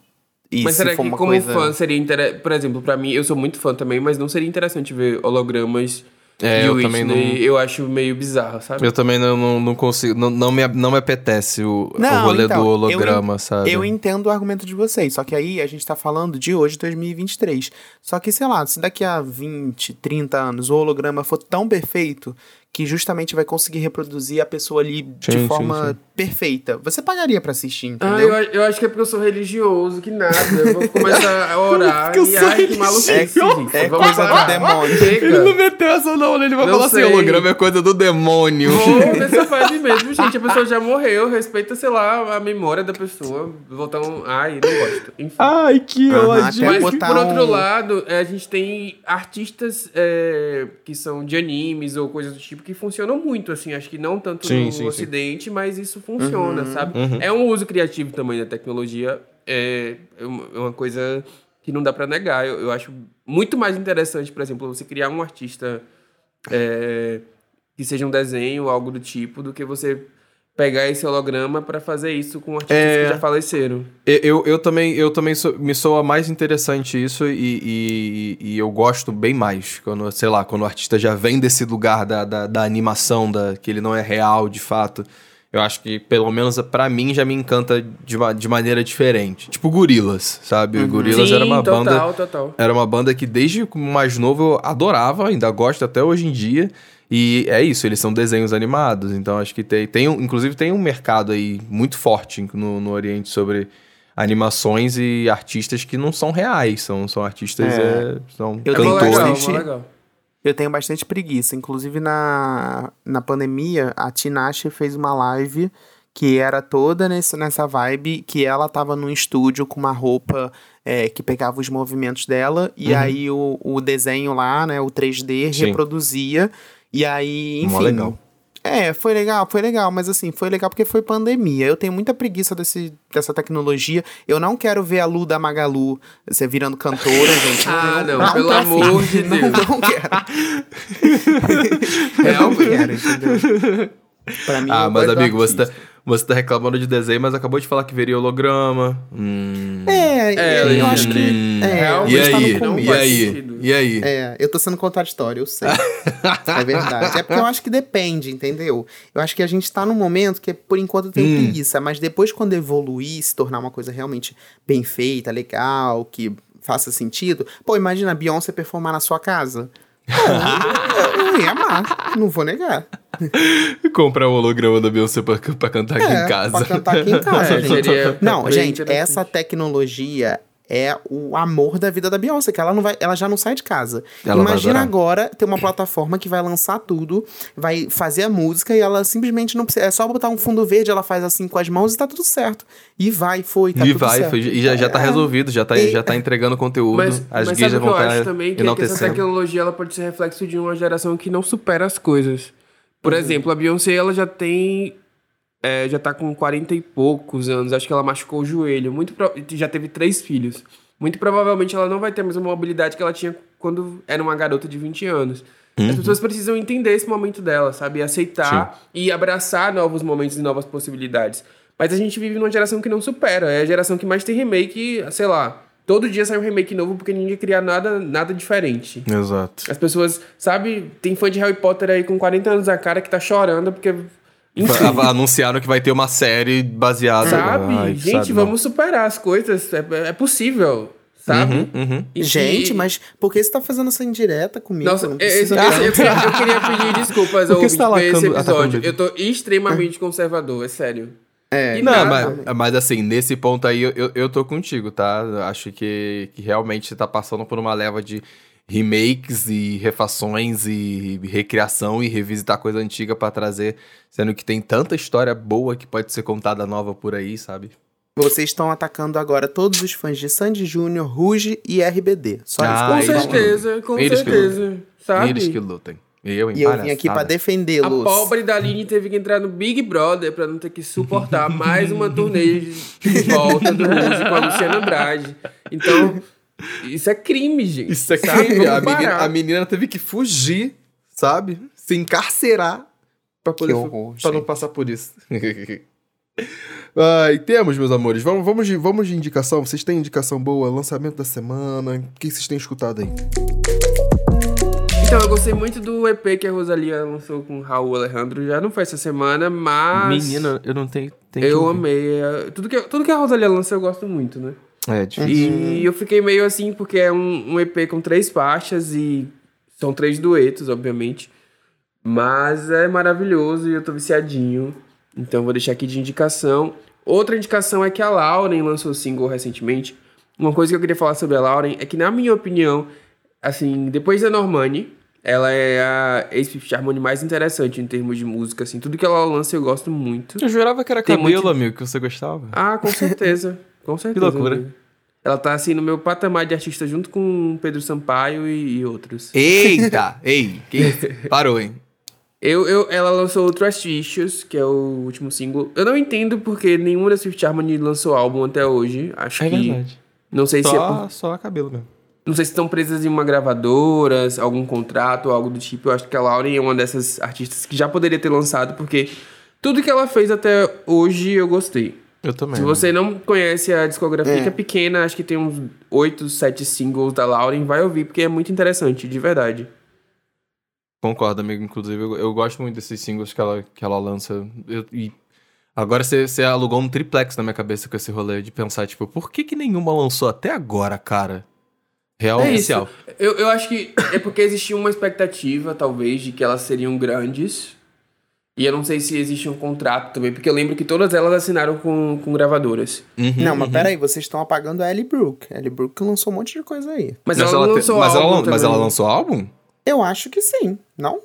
E mas se será for que uma como coisa... fã seria interessante... Por exemplo, pra mim, eu sou muito fã também, mas não seria interessante ver hologramas É, eu também não- Eu acho meio bizarro, sabe? Eu também não, não, não consigo. Não, não, me, não me apetece o, o Não, rolê então, do eu holograma, en- sabe? Eu entendo o argumento de vocês, só que aí a gente tá falando de hoje, 2023. Só que, sei lá, se daqui a 20, 30 anos o holograma for tão perfeito que justamente vai conseguir reproduzir a pessoa ali Sim, de sim, forma sim. perfeita, você pagaria pra assistir, Ah, entendeu? eu, eu acho que é porque eu sou religioso, que nada. Eu vou começar a (laughs) orar eu e sou ai, que maluquice. religioso. gente. É Vamos coisa do demônio. Chega. Ele não meteu essa não, né? Ele vai Não falar assim, sei. holograma é coisa do demônio. Vou nessa vibe mesmo, gente. A pessoa já morreu, respeita, sei lá, a memória da pessoa. Voltar um. Ai, não gosto. Enfim. Ai, que Aham, ódio. Mas, por outro um- lado, é, a gente tem artistas é, que são de animes ou coisas do tipo que funcionam muito, assim. Acho que não tanto Sim, no sim, sim. Ocidente, mas isso funciona, Uhum. sabe? É um uso criativo também da tecnologia. É, é uma é uma coisa que não dá pra negar. Eu, eu acho muito mais interessante, por exemplo, você criar um artista é, que seja um desenho ou algo do tipo, do que você pegar esse holograma pra fazer isso com artistas É. que já faleceram. Eu, eu, eu também, eu também sou- me soa mais interessante isso e, e, e eu gosto bem mais. Quando, sei lá, quando o artista já vem desse lugar da, da, da animação, da, que ele não é real de fato. Eu acho que, pelo menos pra mim, já me encanta de, ma- de maneira diferente. Tipo Gorilas, sabe? Gorilas Sim, era uma total, banda. total. Era uma banda que desde mais novo eu adorava, ainda gosto até hoje em dia. E é isso, eles são desenhos animados. Então acho que tem, tem um, inclusive tem um mercado aí muito forte no, no Oriente sobre animações e artistas que não são reais, são, são artistas, É. é, são Eu legal, cantores. bastante- mó legal. Eu tenho bastante preguiça. Inclusive, na, na pandemia, a Tinashe fez uma live que era toda nesse, nessa vibe que ela tava num estúdio com uma roupa é, que pegava os movimentos dela e aí o, o desenho lá, né, o 3D, Uhum. Sim. reproduzia. E aí, Mó enfim... legal. É, foi legal, foi legal, mas assim, foi legal porque foi pandemia. Eu tenho muita preguiça desse, dessa tecnologia. Eu não quero ver a Lu da Magalu você virando cantora, (laughs) gente. Ah, não, tô pelo afim. amor de (laughs) Não, Deus. (laughs) não quero. Eu não Realmente. quero, entendeu? Pra mim, Ah, é mas amigo, você tá, você tá reclamando de desenho, mas acabou de falar que veria holograma. Hum. É, É, eu, eu acho que. Hum. É, E aí? começo. E aí? sentido. E aí? É, eu tô sendo contraditório, eu sei. é verdade. É porque eu acho que depende, entendeu? Eu acho que a gente tá num momento que, por enquanto, tenho Hum. preguiça, mas depois, quando evoluir, se tornar uma coisa realmente bem feita, legal, que faça sentido. Pô, imagina a Beyoncé performar na sua casa. (laughs) Eu, ia amar, não vou negar. Comprar o holograma da Beyoncé pra, pra cantar aqui É, em casa. Pra cantar aqui em (laughs) casa, É, gente. Não, gente, interessante. essa tecnologia é o amor da vida da Beyoncé, que ela não vai, ela já não sai de casa. Ela Imagina agora ter uma plataforma que vai lançar tudo, vai fazer a música e ela simplesmente não precisa, é só botar um fundo verde, ela faz assim com as mãos e tá tudo certo. E vai, foi, tá e tudo vai, certo. foi- e já, já tá É. resolvido, já tá, E- já tá entregando conteúdo. Mas, as mas sabe guias já o que eu vão acho também? Que, é que essa tecnologia ela pode ser reflexo de uma geração que não supera as coisas. Por exemplo, a Beyoncé ela já tem. É, já tá com 40 e poucos anos. Acho que ela machucou o joelho. Muito pro- Já teve três filhos. Muito provavelmente ela não vai ter a mesma mobilidade que ela tinha quando era uma garota de 20 anos. Uhum. As pessoas precisam entender esse momento dela, sabe? E aceitar e abraçar novos momentos e novas possibilidades. Mas a gente vive numa geração que não supera. É a geração que mais tem remake, sei lá. Todo dia sai um remake novo porque ninguém cria nada, nada diferente. Exato. As pessoas, sabe, tem fã de Harry Potter aí com 40 anos a cara que tá chorando porque. Enfim, Anunciaram que vai ter uma série baseada. sabe? Ai, Gente, sabe, não. vamos superar as coisas. É, é possível, sabe? Uhum, uhum. E- Gente, mas por que você tá fazendo essa indireta comigo? Nossa, Não eu, eu, precisa eu- eu queria, eu queria pedir desculpas ao tá esse episódio. Eu tô extremamente conservador, é sério. É, E Não, nada. mas, mas assim, nesse ponto aí eu, eu, eu tô contigo, tá? Acho que, que realmente você tá passando por uma leva de remakes e refações e recriação e revisitar coisa antiga pra trazer, sendo que tem tanta história boa que pode ser contada nova por aí, sabe? Vocês estão atacando agora todos os fãs de Sandy Júnior, Ruge e RBD. Só Ah. Com certeza, com Eles que certeza. Sabe? Eles que lutem. Eu, em E eu vim aqui pra palhaçada. A defendê-los. pobre da Aline teve que entrar no Big Brother pra não ter que suportar mais uma turnê de de volta do Ruge com a Luciana Andrade. Então, isso é crime, gente. Isso é sabe? crime. A menina, a menina teve que fugir, sabe? Se encarcerar pra, poder, horror, pra não passar por isso. (laughs) Ai, temos, meus amores. Vamos, vamos, de, vamos de indicação. Vocês têm indicação boa? Lançamento da semana? O que vocês têm escutado aí? Então, eu gostei muito do EP que a Rosalia lançou com o Raul Alejandro. Já não foi essa semana, mas. Menina, eu não tenho. tenho Eu amei. É, Tudo que, tudo que a Rosalia lança eu gosto muito, né? É difícil. E eu fiquei meio assim, porque é um, um EP com três faixas e são três duetos, obviamente. Mas é maravilhoso e eu tô viciadinho. Então vou deixar aqui de indicação. Outra indicação é que a Lauren lançou single recentemente. Uma coisa que eu queria falar sobre a Lauren é que, na minha opinião, assim, depois da Normani, ela é a ex-Fifth Harmony mais interessante em termos de música, assim. Tudo que ela lança eu gosto muito. Eu jurava que era Tem cabelo, muito- amigo, que você gostava. Ah, com certeza. Com (laughs) certeza. loucura. amigo. Ela tá assim no meu patamar de artista junto com Pedro Sampaio e, e outros. Eita! Ei? (laughs) Parou, hein? Eu, eu, ela lançou o Trust Issues, que é o último single. Eu não entendo porque nenhuma da Swift Harmony lançou álbum até hoje. Acho que. Não sei se é por- Só, só cabelo mesmo. Não sei se estão presas em uma gravadora, algum contrato, algo do tipo. Eu acho que a Lauren é uma dessas artistas que já poderia ter lançado, porque tudo que ela fez até hoje eu gostei. Eu também. Se você não conhece a discografia, É. que é pequena, acho que tem uns 8, 7 singles da Lauren, vai ouvir, porque é muito interessante, de verdade. Concordo, amigo. Inclusive, eu, eu gosto muito desses singles que ela, que ela lança. Eu- e agora você, alugou um triplex na minha cabeça com esse rolê de pensar, tipo, por que, que nenhuma lançou até agora, cara? Real É oficial. isso. Eu, eu acho que é porque existia uma expectativa, talvez, de que elas seriam grandes. E eu não sei se existe um contrato também, porque eu lembro que todas elas assinaram com, com gravadoras. Uhum, Não, mas uhum. peraí, vocês estão apagando a Ellie Brooke. A Ellie Brooke lançou um monte de coisa aí. Mas, Mas ela, ela, não te- lançou mas, ela, álbum lan- mas ela lançou álbum? Eu acho que sim, não?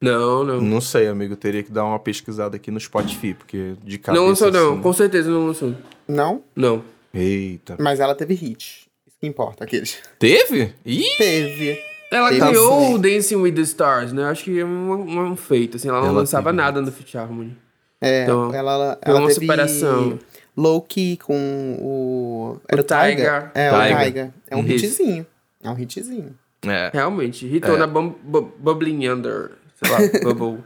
Não, não. Não sei, amigo. Teria que dar uma pesquisada aqui no Spotify, porque de cabeça Não lançou, não. assim- Com certeza não lançou. Não? Não. Eita. Mas ela teve hit. Isso que importa, aqueles. Teve? Ih! Teve. Ela Teve criou o Dancing with the Stars, né? Acho que é um, um feito, assim. Ela não Ela lançava teve. nada no Fit Harmony. É, Então, ela, foi ela uma teve superação. Low-key com o... Era O o Tiger? Tiger. É, Tiger. o Tiger. É um Isso. hitzinho. É um hitzinho. É. Realmente. Hitou É. na bum, bu- Bubbling Under. Sei lá, (laughs) Bubble.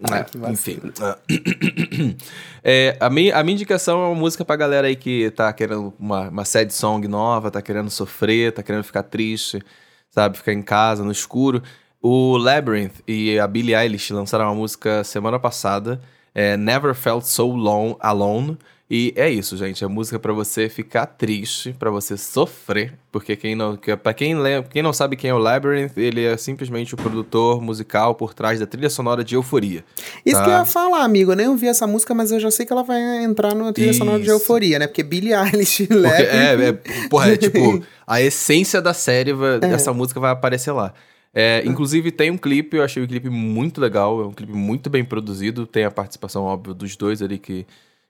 Vacilo. Enfim. É, (coughs) a, minha, a minha indicação é uma música pra galera aí que tá querendo uma, uma sad song nova, tá querendo sofrer, tá querendo ficar triste, sabe? Ficar em casa, no escuro. O Labyrinth e a Billie Eilish lançaram uma música semana passada, é Never Felt So Long Alone. E é isso, gente. É música pra você ficar triste, pra você sofrer. Porque quem não, pra quem, quem não sabe quem é o Labyrinth, ele é simplesmente o produtor musical por trás da trilha sonora de Euforia. Isso Tá. que eu ia falar, amigo. Eu nem ouvi essa música, mas eu já sei que ela vai entrar na trilha sonora de Isso. euforia, né? Porque Billie Eilish, Porque Labyrinth- é, é, porra, é (laughs) tipo, a essência da série, dessa música vai aparecer lá. É, inclusive tem um clipe, eu achei o clipe muito legal, é um clipe muito bem produzido, tem a participação, óbvio, dos dois ali que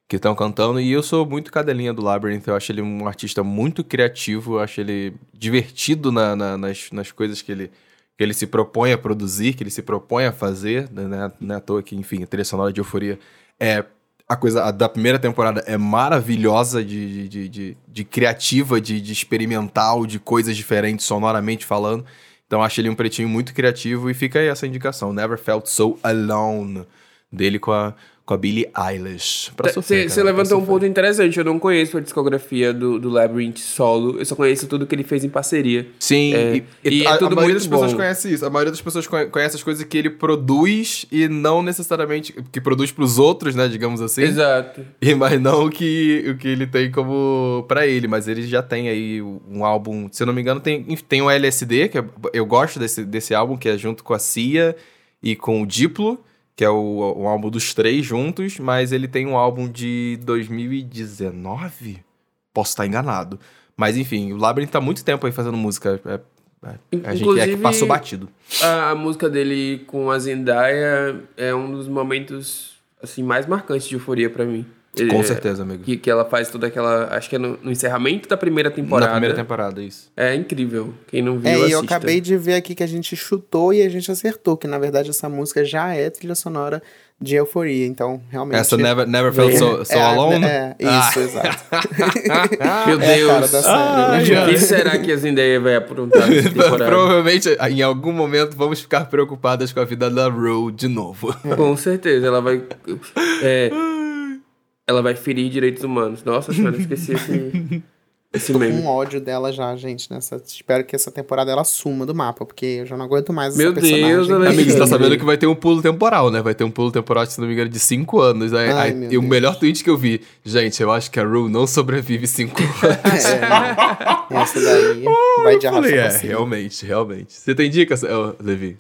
que estão cantando, e eu sou muito cadelinha do Labyrinth, eu acho ele um artista muito criativo, eu acho ele divertido na- na- nas, nas coisas que ele, que ele se propõe a produzir, que ele se propõe a fazer, né? Não é à toa que, enfim, a trilha sonora de Euforia é a coisa a da primeira temporada é maravilhosa de, de, de, de- de criativa, de, de experimental, de coisas diferentes sonoramente falando. Então acho ele um pretinho muito criativo e fica aí essa indicação. Never Felt So Alone dele com a, com a Billie Eilish. Você pra levantou um ponto interessante. Eu não conheço a discografia do, do Labyrinth solo. Eu só conheço tudo que ele fez em parceria. Sim, É, e, e é a, tudo a maioria das pessoas bom. conhece isso. A maioria das pessoas conhe- conhece as coisas que ele produz e não necessariamente que produz pros outros, né, digamos assim. Exato. E, mas não o que, o que ele tem como pra ele, mas ele já tem aí um álbum, se eu não me engano, tem, tem o LSD, que é- eu gosto desse, desse álbum, que é junto com a Cia e com o Diplo, que é o, o álbum dos três juntos, mas ele tem um álbum de 2019? Posso estar enganado. Mas enfim, o Labyrinth tá muito tempo aí fazendo música. É, é- a gente é que passou batido. A, a música dele com a Zendaya é um dos momentos assim mais marcantes de euforia pra mim. Com É, certeza, amigo. Que, que ela faz toda aquela. Acho que é no, no encerramento da primeira temporada. Na primeira temporada, isso. É incrível. Quem não viu, É, e eu assista. acabei de ver aqui que a gente chutou e a gente acertou, que na verdade essa música já é trilha sonora de euforia. Então, realmente. Essa Never, never Felt So, so é, a- Alone? É, Ah. isso, exato. (laughs) Meu É cara Deus. série. né? O que será que a Zendaya vai aprontar nessa (laughs) temporada? Provavelmente, em algum momento, vamos ficar preocupadas com a vida da Ro de novo. Com certeza, ela vai. é, ela vai ferir direitos humanos. Nossa senhora, esqueci esse, (laughs) esse Tô com meme. um ódio dela já, gente. Nessa... Espero que essa temporada ela suma do mapa, porque eu já não aguento mais Meu essa personagem. Deus, ela é Amigo, você tá sabendo que vai ter um pulo temporal, né? Vai ter um pulo temporal, se não me engano, de 5 anos. Aí, Ai, aí- e o melhor tweet que eu vi, gente, eu acho que a Ru não sobrevive 5 (laughs) anos. É, essa daí (laughs) vai de arrasta é, cima. realmente, realmente. Você tem dicas, Levi?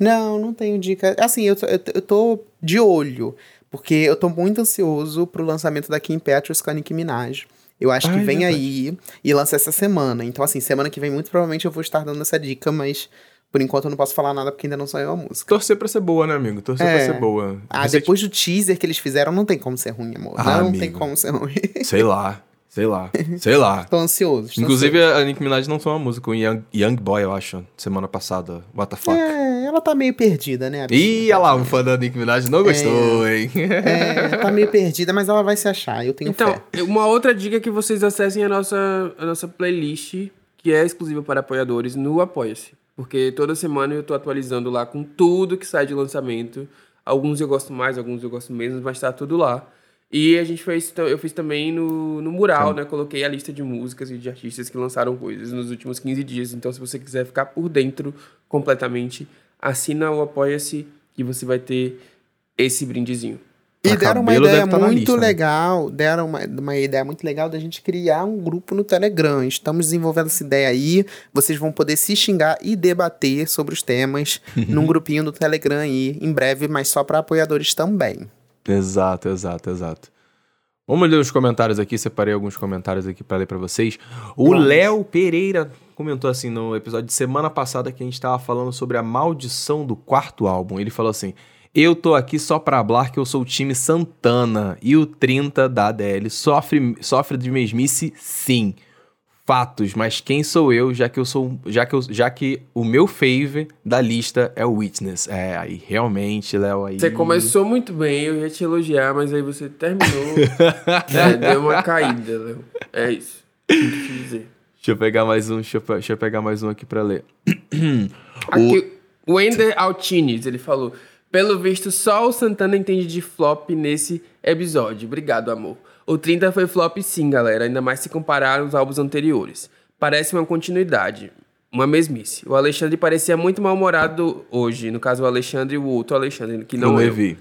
Não, não tenho dica. Assim, eu eu eu tô de olho, porque eu tô muito ansioso pro lançamento da Kim Petras com a Nicki Minaj. Eu acho Ah, que vem aí e lança essa semana. Então, assim, semana que vem, muito provavelmente, eu vou estar dando essa dica, mas por enquanto eu não posso falar nada porque ainda não saiu a música. Torcer pra ser boa, né, amigo? Torcer É. pra ser boa. Ah, Recente- depois do teaser que eles fizeram, não tem como ser ruim, amor. Ah, não tem amigo. como ser ruim. Sei lá, (laughs) sei lá, sei lá. (laughs) tô ansioso. tô Inclusive, a Nicki Minaj lançou uma música com o Young, Young Boy, eu acho, semana passada. What the fuck? É, ela tá meio perdida, né? Ih, olha lá, um fã da Nicki Minaj não gostou, hein? É, tá meio perdida, mas ela vai se achar, eu tenho Então, fé. uma outra dica é que vocês acessem a nossa, a nossa playlist, que é exclusiva para apoiadores, no Apoia-se. Porque toda semana eu tô atualizando lá com tudo que sai de lançamento. Alguns eu gosto mais, alguns eu gosto menos, mas tá tudo lá. E a gente fez, eu fiz também no, no mural, né? Coloquei a lista de músicas e de artistas que lançaram coisas nos últimos 15 dias. Então, se você quiser ficar por dentro completamente, assina o Apoia-se e você vai ter esse brindezinho. E A deram uma ideia tá muito lista, né? legal, deram uma, uma ideia muito legal da gente criar um grupo no Telegram. Estamos desenvolvendo essa ideia aí. Vocês vão poder se xingar e debater sobre os temas (laughs) num grupinho do Telegram aí, em breve, mas só para apoiadores também. Exato, exato, exato. Vamos ler os comentários aqui, separei alguns comentários aqui pra ler pra vocês. O. Léo Pereira comentou assim no episódio de semana passada que a gente tava falando sobre a maldição do quarto álbum. Ele falou assim: Eu tô aqui só pra falar que eu sou o time Santana e o 30 da ADL sofre, sofre de mesmice, sim. Fatos, mas quem sou eu, já que eu sou, já que eu, já que o meu fave da lista é o Witness. É, aí realmente, Léo, aí Você começou muito bem, eu ia te elogiar, mas aí você terminou. (laughs) é, deu uma caída, Léo. É isso. Deixa eu pegar mais um, deixa eu, deixa eu pegar mais um aqui pra ler. (clears throat) Aqui, o Ender Altines, ele falou: Pelo visto, só o Santana entende de flop nesse episódio. Obrigado, amor. O 30 foi flop sim, galera, ainda mais se comparar aos álbuns anteriores. Parece uma continuidade, uma mesmice. O Alexandre parecia muito mal-humorado hoje, no caso o Alexandre e o outro Alexandre, que não o eu. Levi.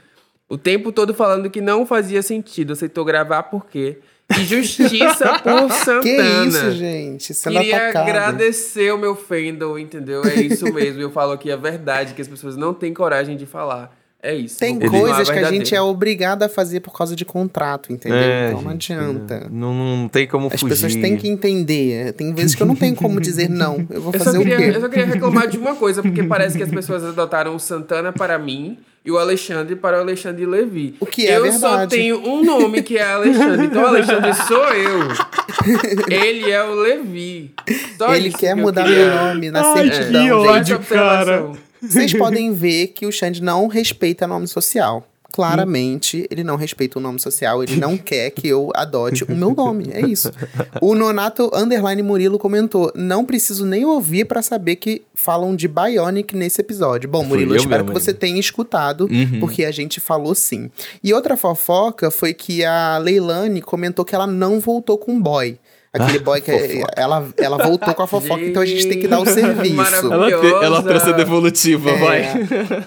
O tempo todo falando que não fazia sentido, aceitou gravar por quê? E justiça (laughs) por Santana. Que isso, gente? Sendo Queria atacado. agradecer o meu fandom, entendeu? É isso mesmo. Eu falo aqui a verdade, que as pessoas não têm coragem de falar. É isso. Tem coisas que a gente é obrigado a fazer por causa de contrato, entendeu? É, então não gente, adianta. Não, não tem como As fugir. pessoas têm que entender. Tem vezes que eu não tenho como dizer não. Eu vou Eu só, fazer o queria, quê? eu só queria reclamar de uma coisa, porque parece que as pessoas adotaram o Santana para mim e o Alexandre para o Alexandre Levi. O que é eu só verdade. tenho um nome que é Alexandre, então o Alexandre sou eu. Ele é o Levi. Só Ele quer que eu mudar meu nome na Ai, certidão. que ódio. Só observação. Vocês (laughs) podem ver que o Xande não respeita nome social. Claramente, ele não respeita o nome social, ele não (laughs) quer que eu adote o meu nome. É isso. O Nonato Underline Murilo comentou: não preciso nem ouvir pra saber que falam de Bionic nesse episódio. Bom, Murilo, eu espero que você tenha escutado, Uhum. porque a gente falou sim. E outra fofoca foi que a Leilani comentou que ela não voltou com o boy. Aquele Ah, boy que ela, ela voltou com a fofoca, então a gente tem que dar o serviço. Maravilhoso. Ela, te- ela trouxe a devolutiva, É, vai.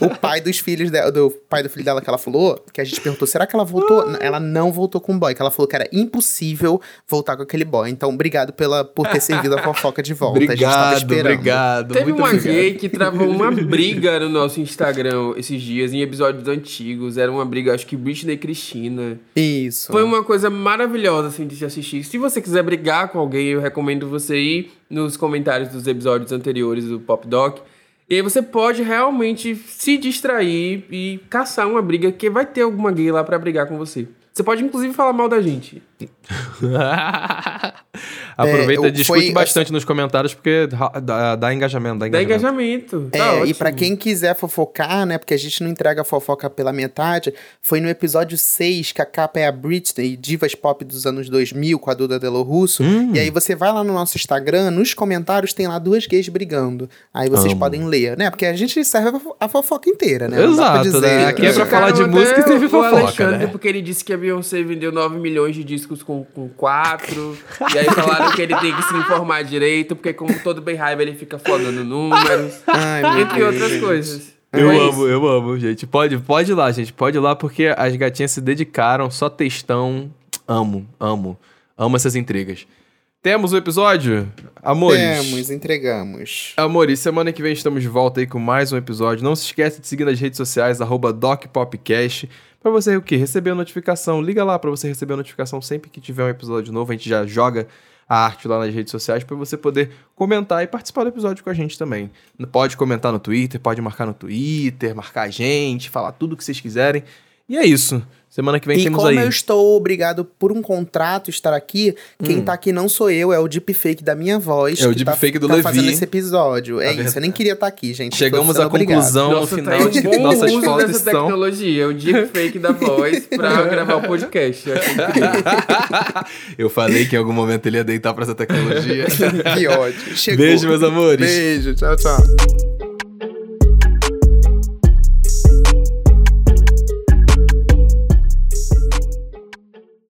o pai dos filhos dela, do pai do filho dela que ela falou, que a gente perguntou, será que ela voltou? Ah. Ela não voltou com o boy, que ela falou que era impossível voltar com aquele boy. Então, obrigado pela, por ter servido a fofoca de volta. a gente tava Obrigado, esperando. obrigado. Teve muito uma obrigado. gay que travou uma briga no nosso Instagram esses dias, em episódios antigos. Era uma briga, acho que Britney e Cristina. Isso. Foi uma coisa maravilhosa, assim, de se assistir. Se você quiser brigar com alguém, eu recomendo você ir nos comentários dos episódios anteriores do Pop Doc. E aí você pode realmente se distrair e caçar uma briga, que vai ter alguma gay lá pra brigar com você. Você pode, inclusive, falar mal da gente. (laughs) Aproveita É, e discute foi- bastante nos comentários, porque dá, dá engajamento, dá Dá engajamento. engajamento. Tá É, ótimo. e pra quem quiser fofocar, né? Porque a gente não entrega a fofoca pela metade. Foi no episódio 6 que a capa é a Britney, divas pop dos anos 2000, com a Duda Delo Russo. Hum. E aí você vai lá no nosso Instagram, nos comentários tem lá duas gays brigando. Aí vocês Amo. podem ler, né? Porque a gente serve a fo- a fofoca inteira, né? Não dá pra Exato, né? Aqui é pra falar de música e teve o fofoca, Alexandre, né? porque ele disse que a Beyoncé vendeu 9 milhões de discos com, com 4. e aí falaram que ele tem que se informar direito, porque como todo bem raiva ele fica flodando números. Ai, entre Deus, outras gente. coisas. Eu Foi amo, isso. eu amo, gente. Pode, pode ir lá, gente. Pode ir lá, porque as gatinhas se dedicaram, só textão. Amo, amo. Amo essas intrigas. Temos o episódio? Amores. Temos, entregamos. Amores, semana que vem estamos de volta aí com mais um episódio. Não se esqueça de seguir nas redes sociais, arroba DocPopcast, pra você o quê? Receber a notificação. Liga lá pra você receber a notificação sempre que tiver um episódio novo. A gente já joga a arte lá nas redes sociais pra você poder comentar e participar do episódio com a gente também. Pode comentar no Twitter, pode marcar no Twitter, marcar a gente, falar tudo o que vocês quiserem. E é isso. Semana que vem E temos como aí. eu estou obrigado por um contrato estar aqui, quem tá aqui não sou eu, é o deepfake da minha voz. É o que tá, deepfake do tá Levi. fazendo esse episódio. É Tá isso, eu nem queria estar aqui, gente. Chegamos à obrigado. conclusão no Nossa, tá final aí de que bom nossas uso fotos dessa estão. tecnologia, o deepfake da voz pra (laughs) gravar o podcast. Eu falei que em algum momento ele ia deitar pra essa tecnologia. (laughs) Que ódio. Chegou. Beijo, meus amores. Beijo, tchau, tchau.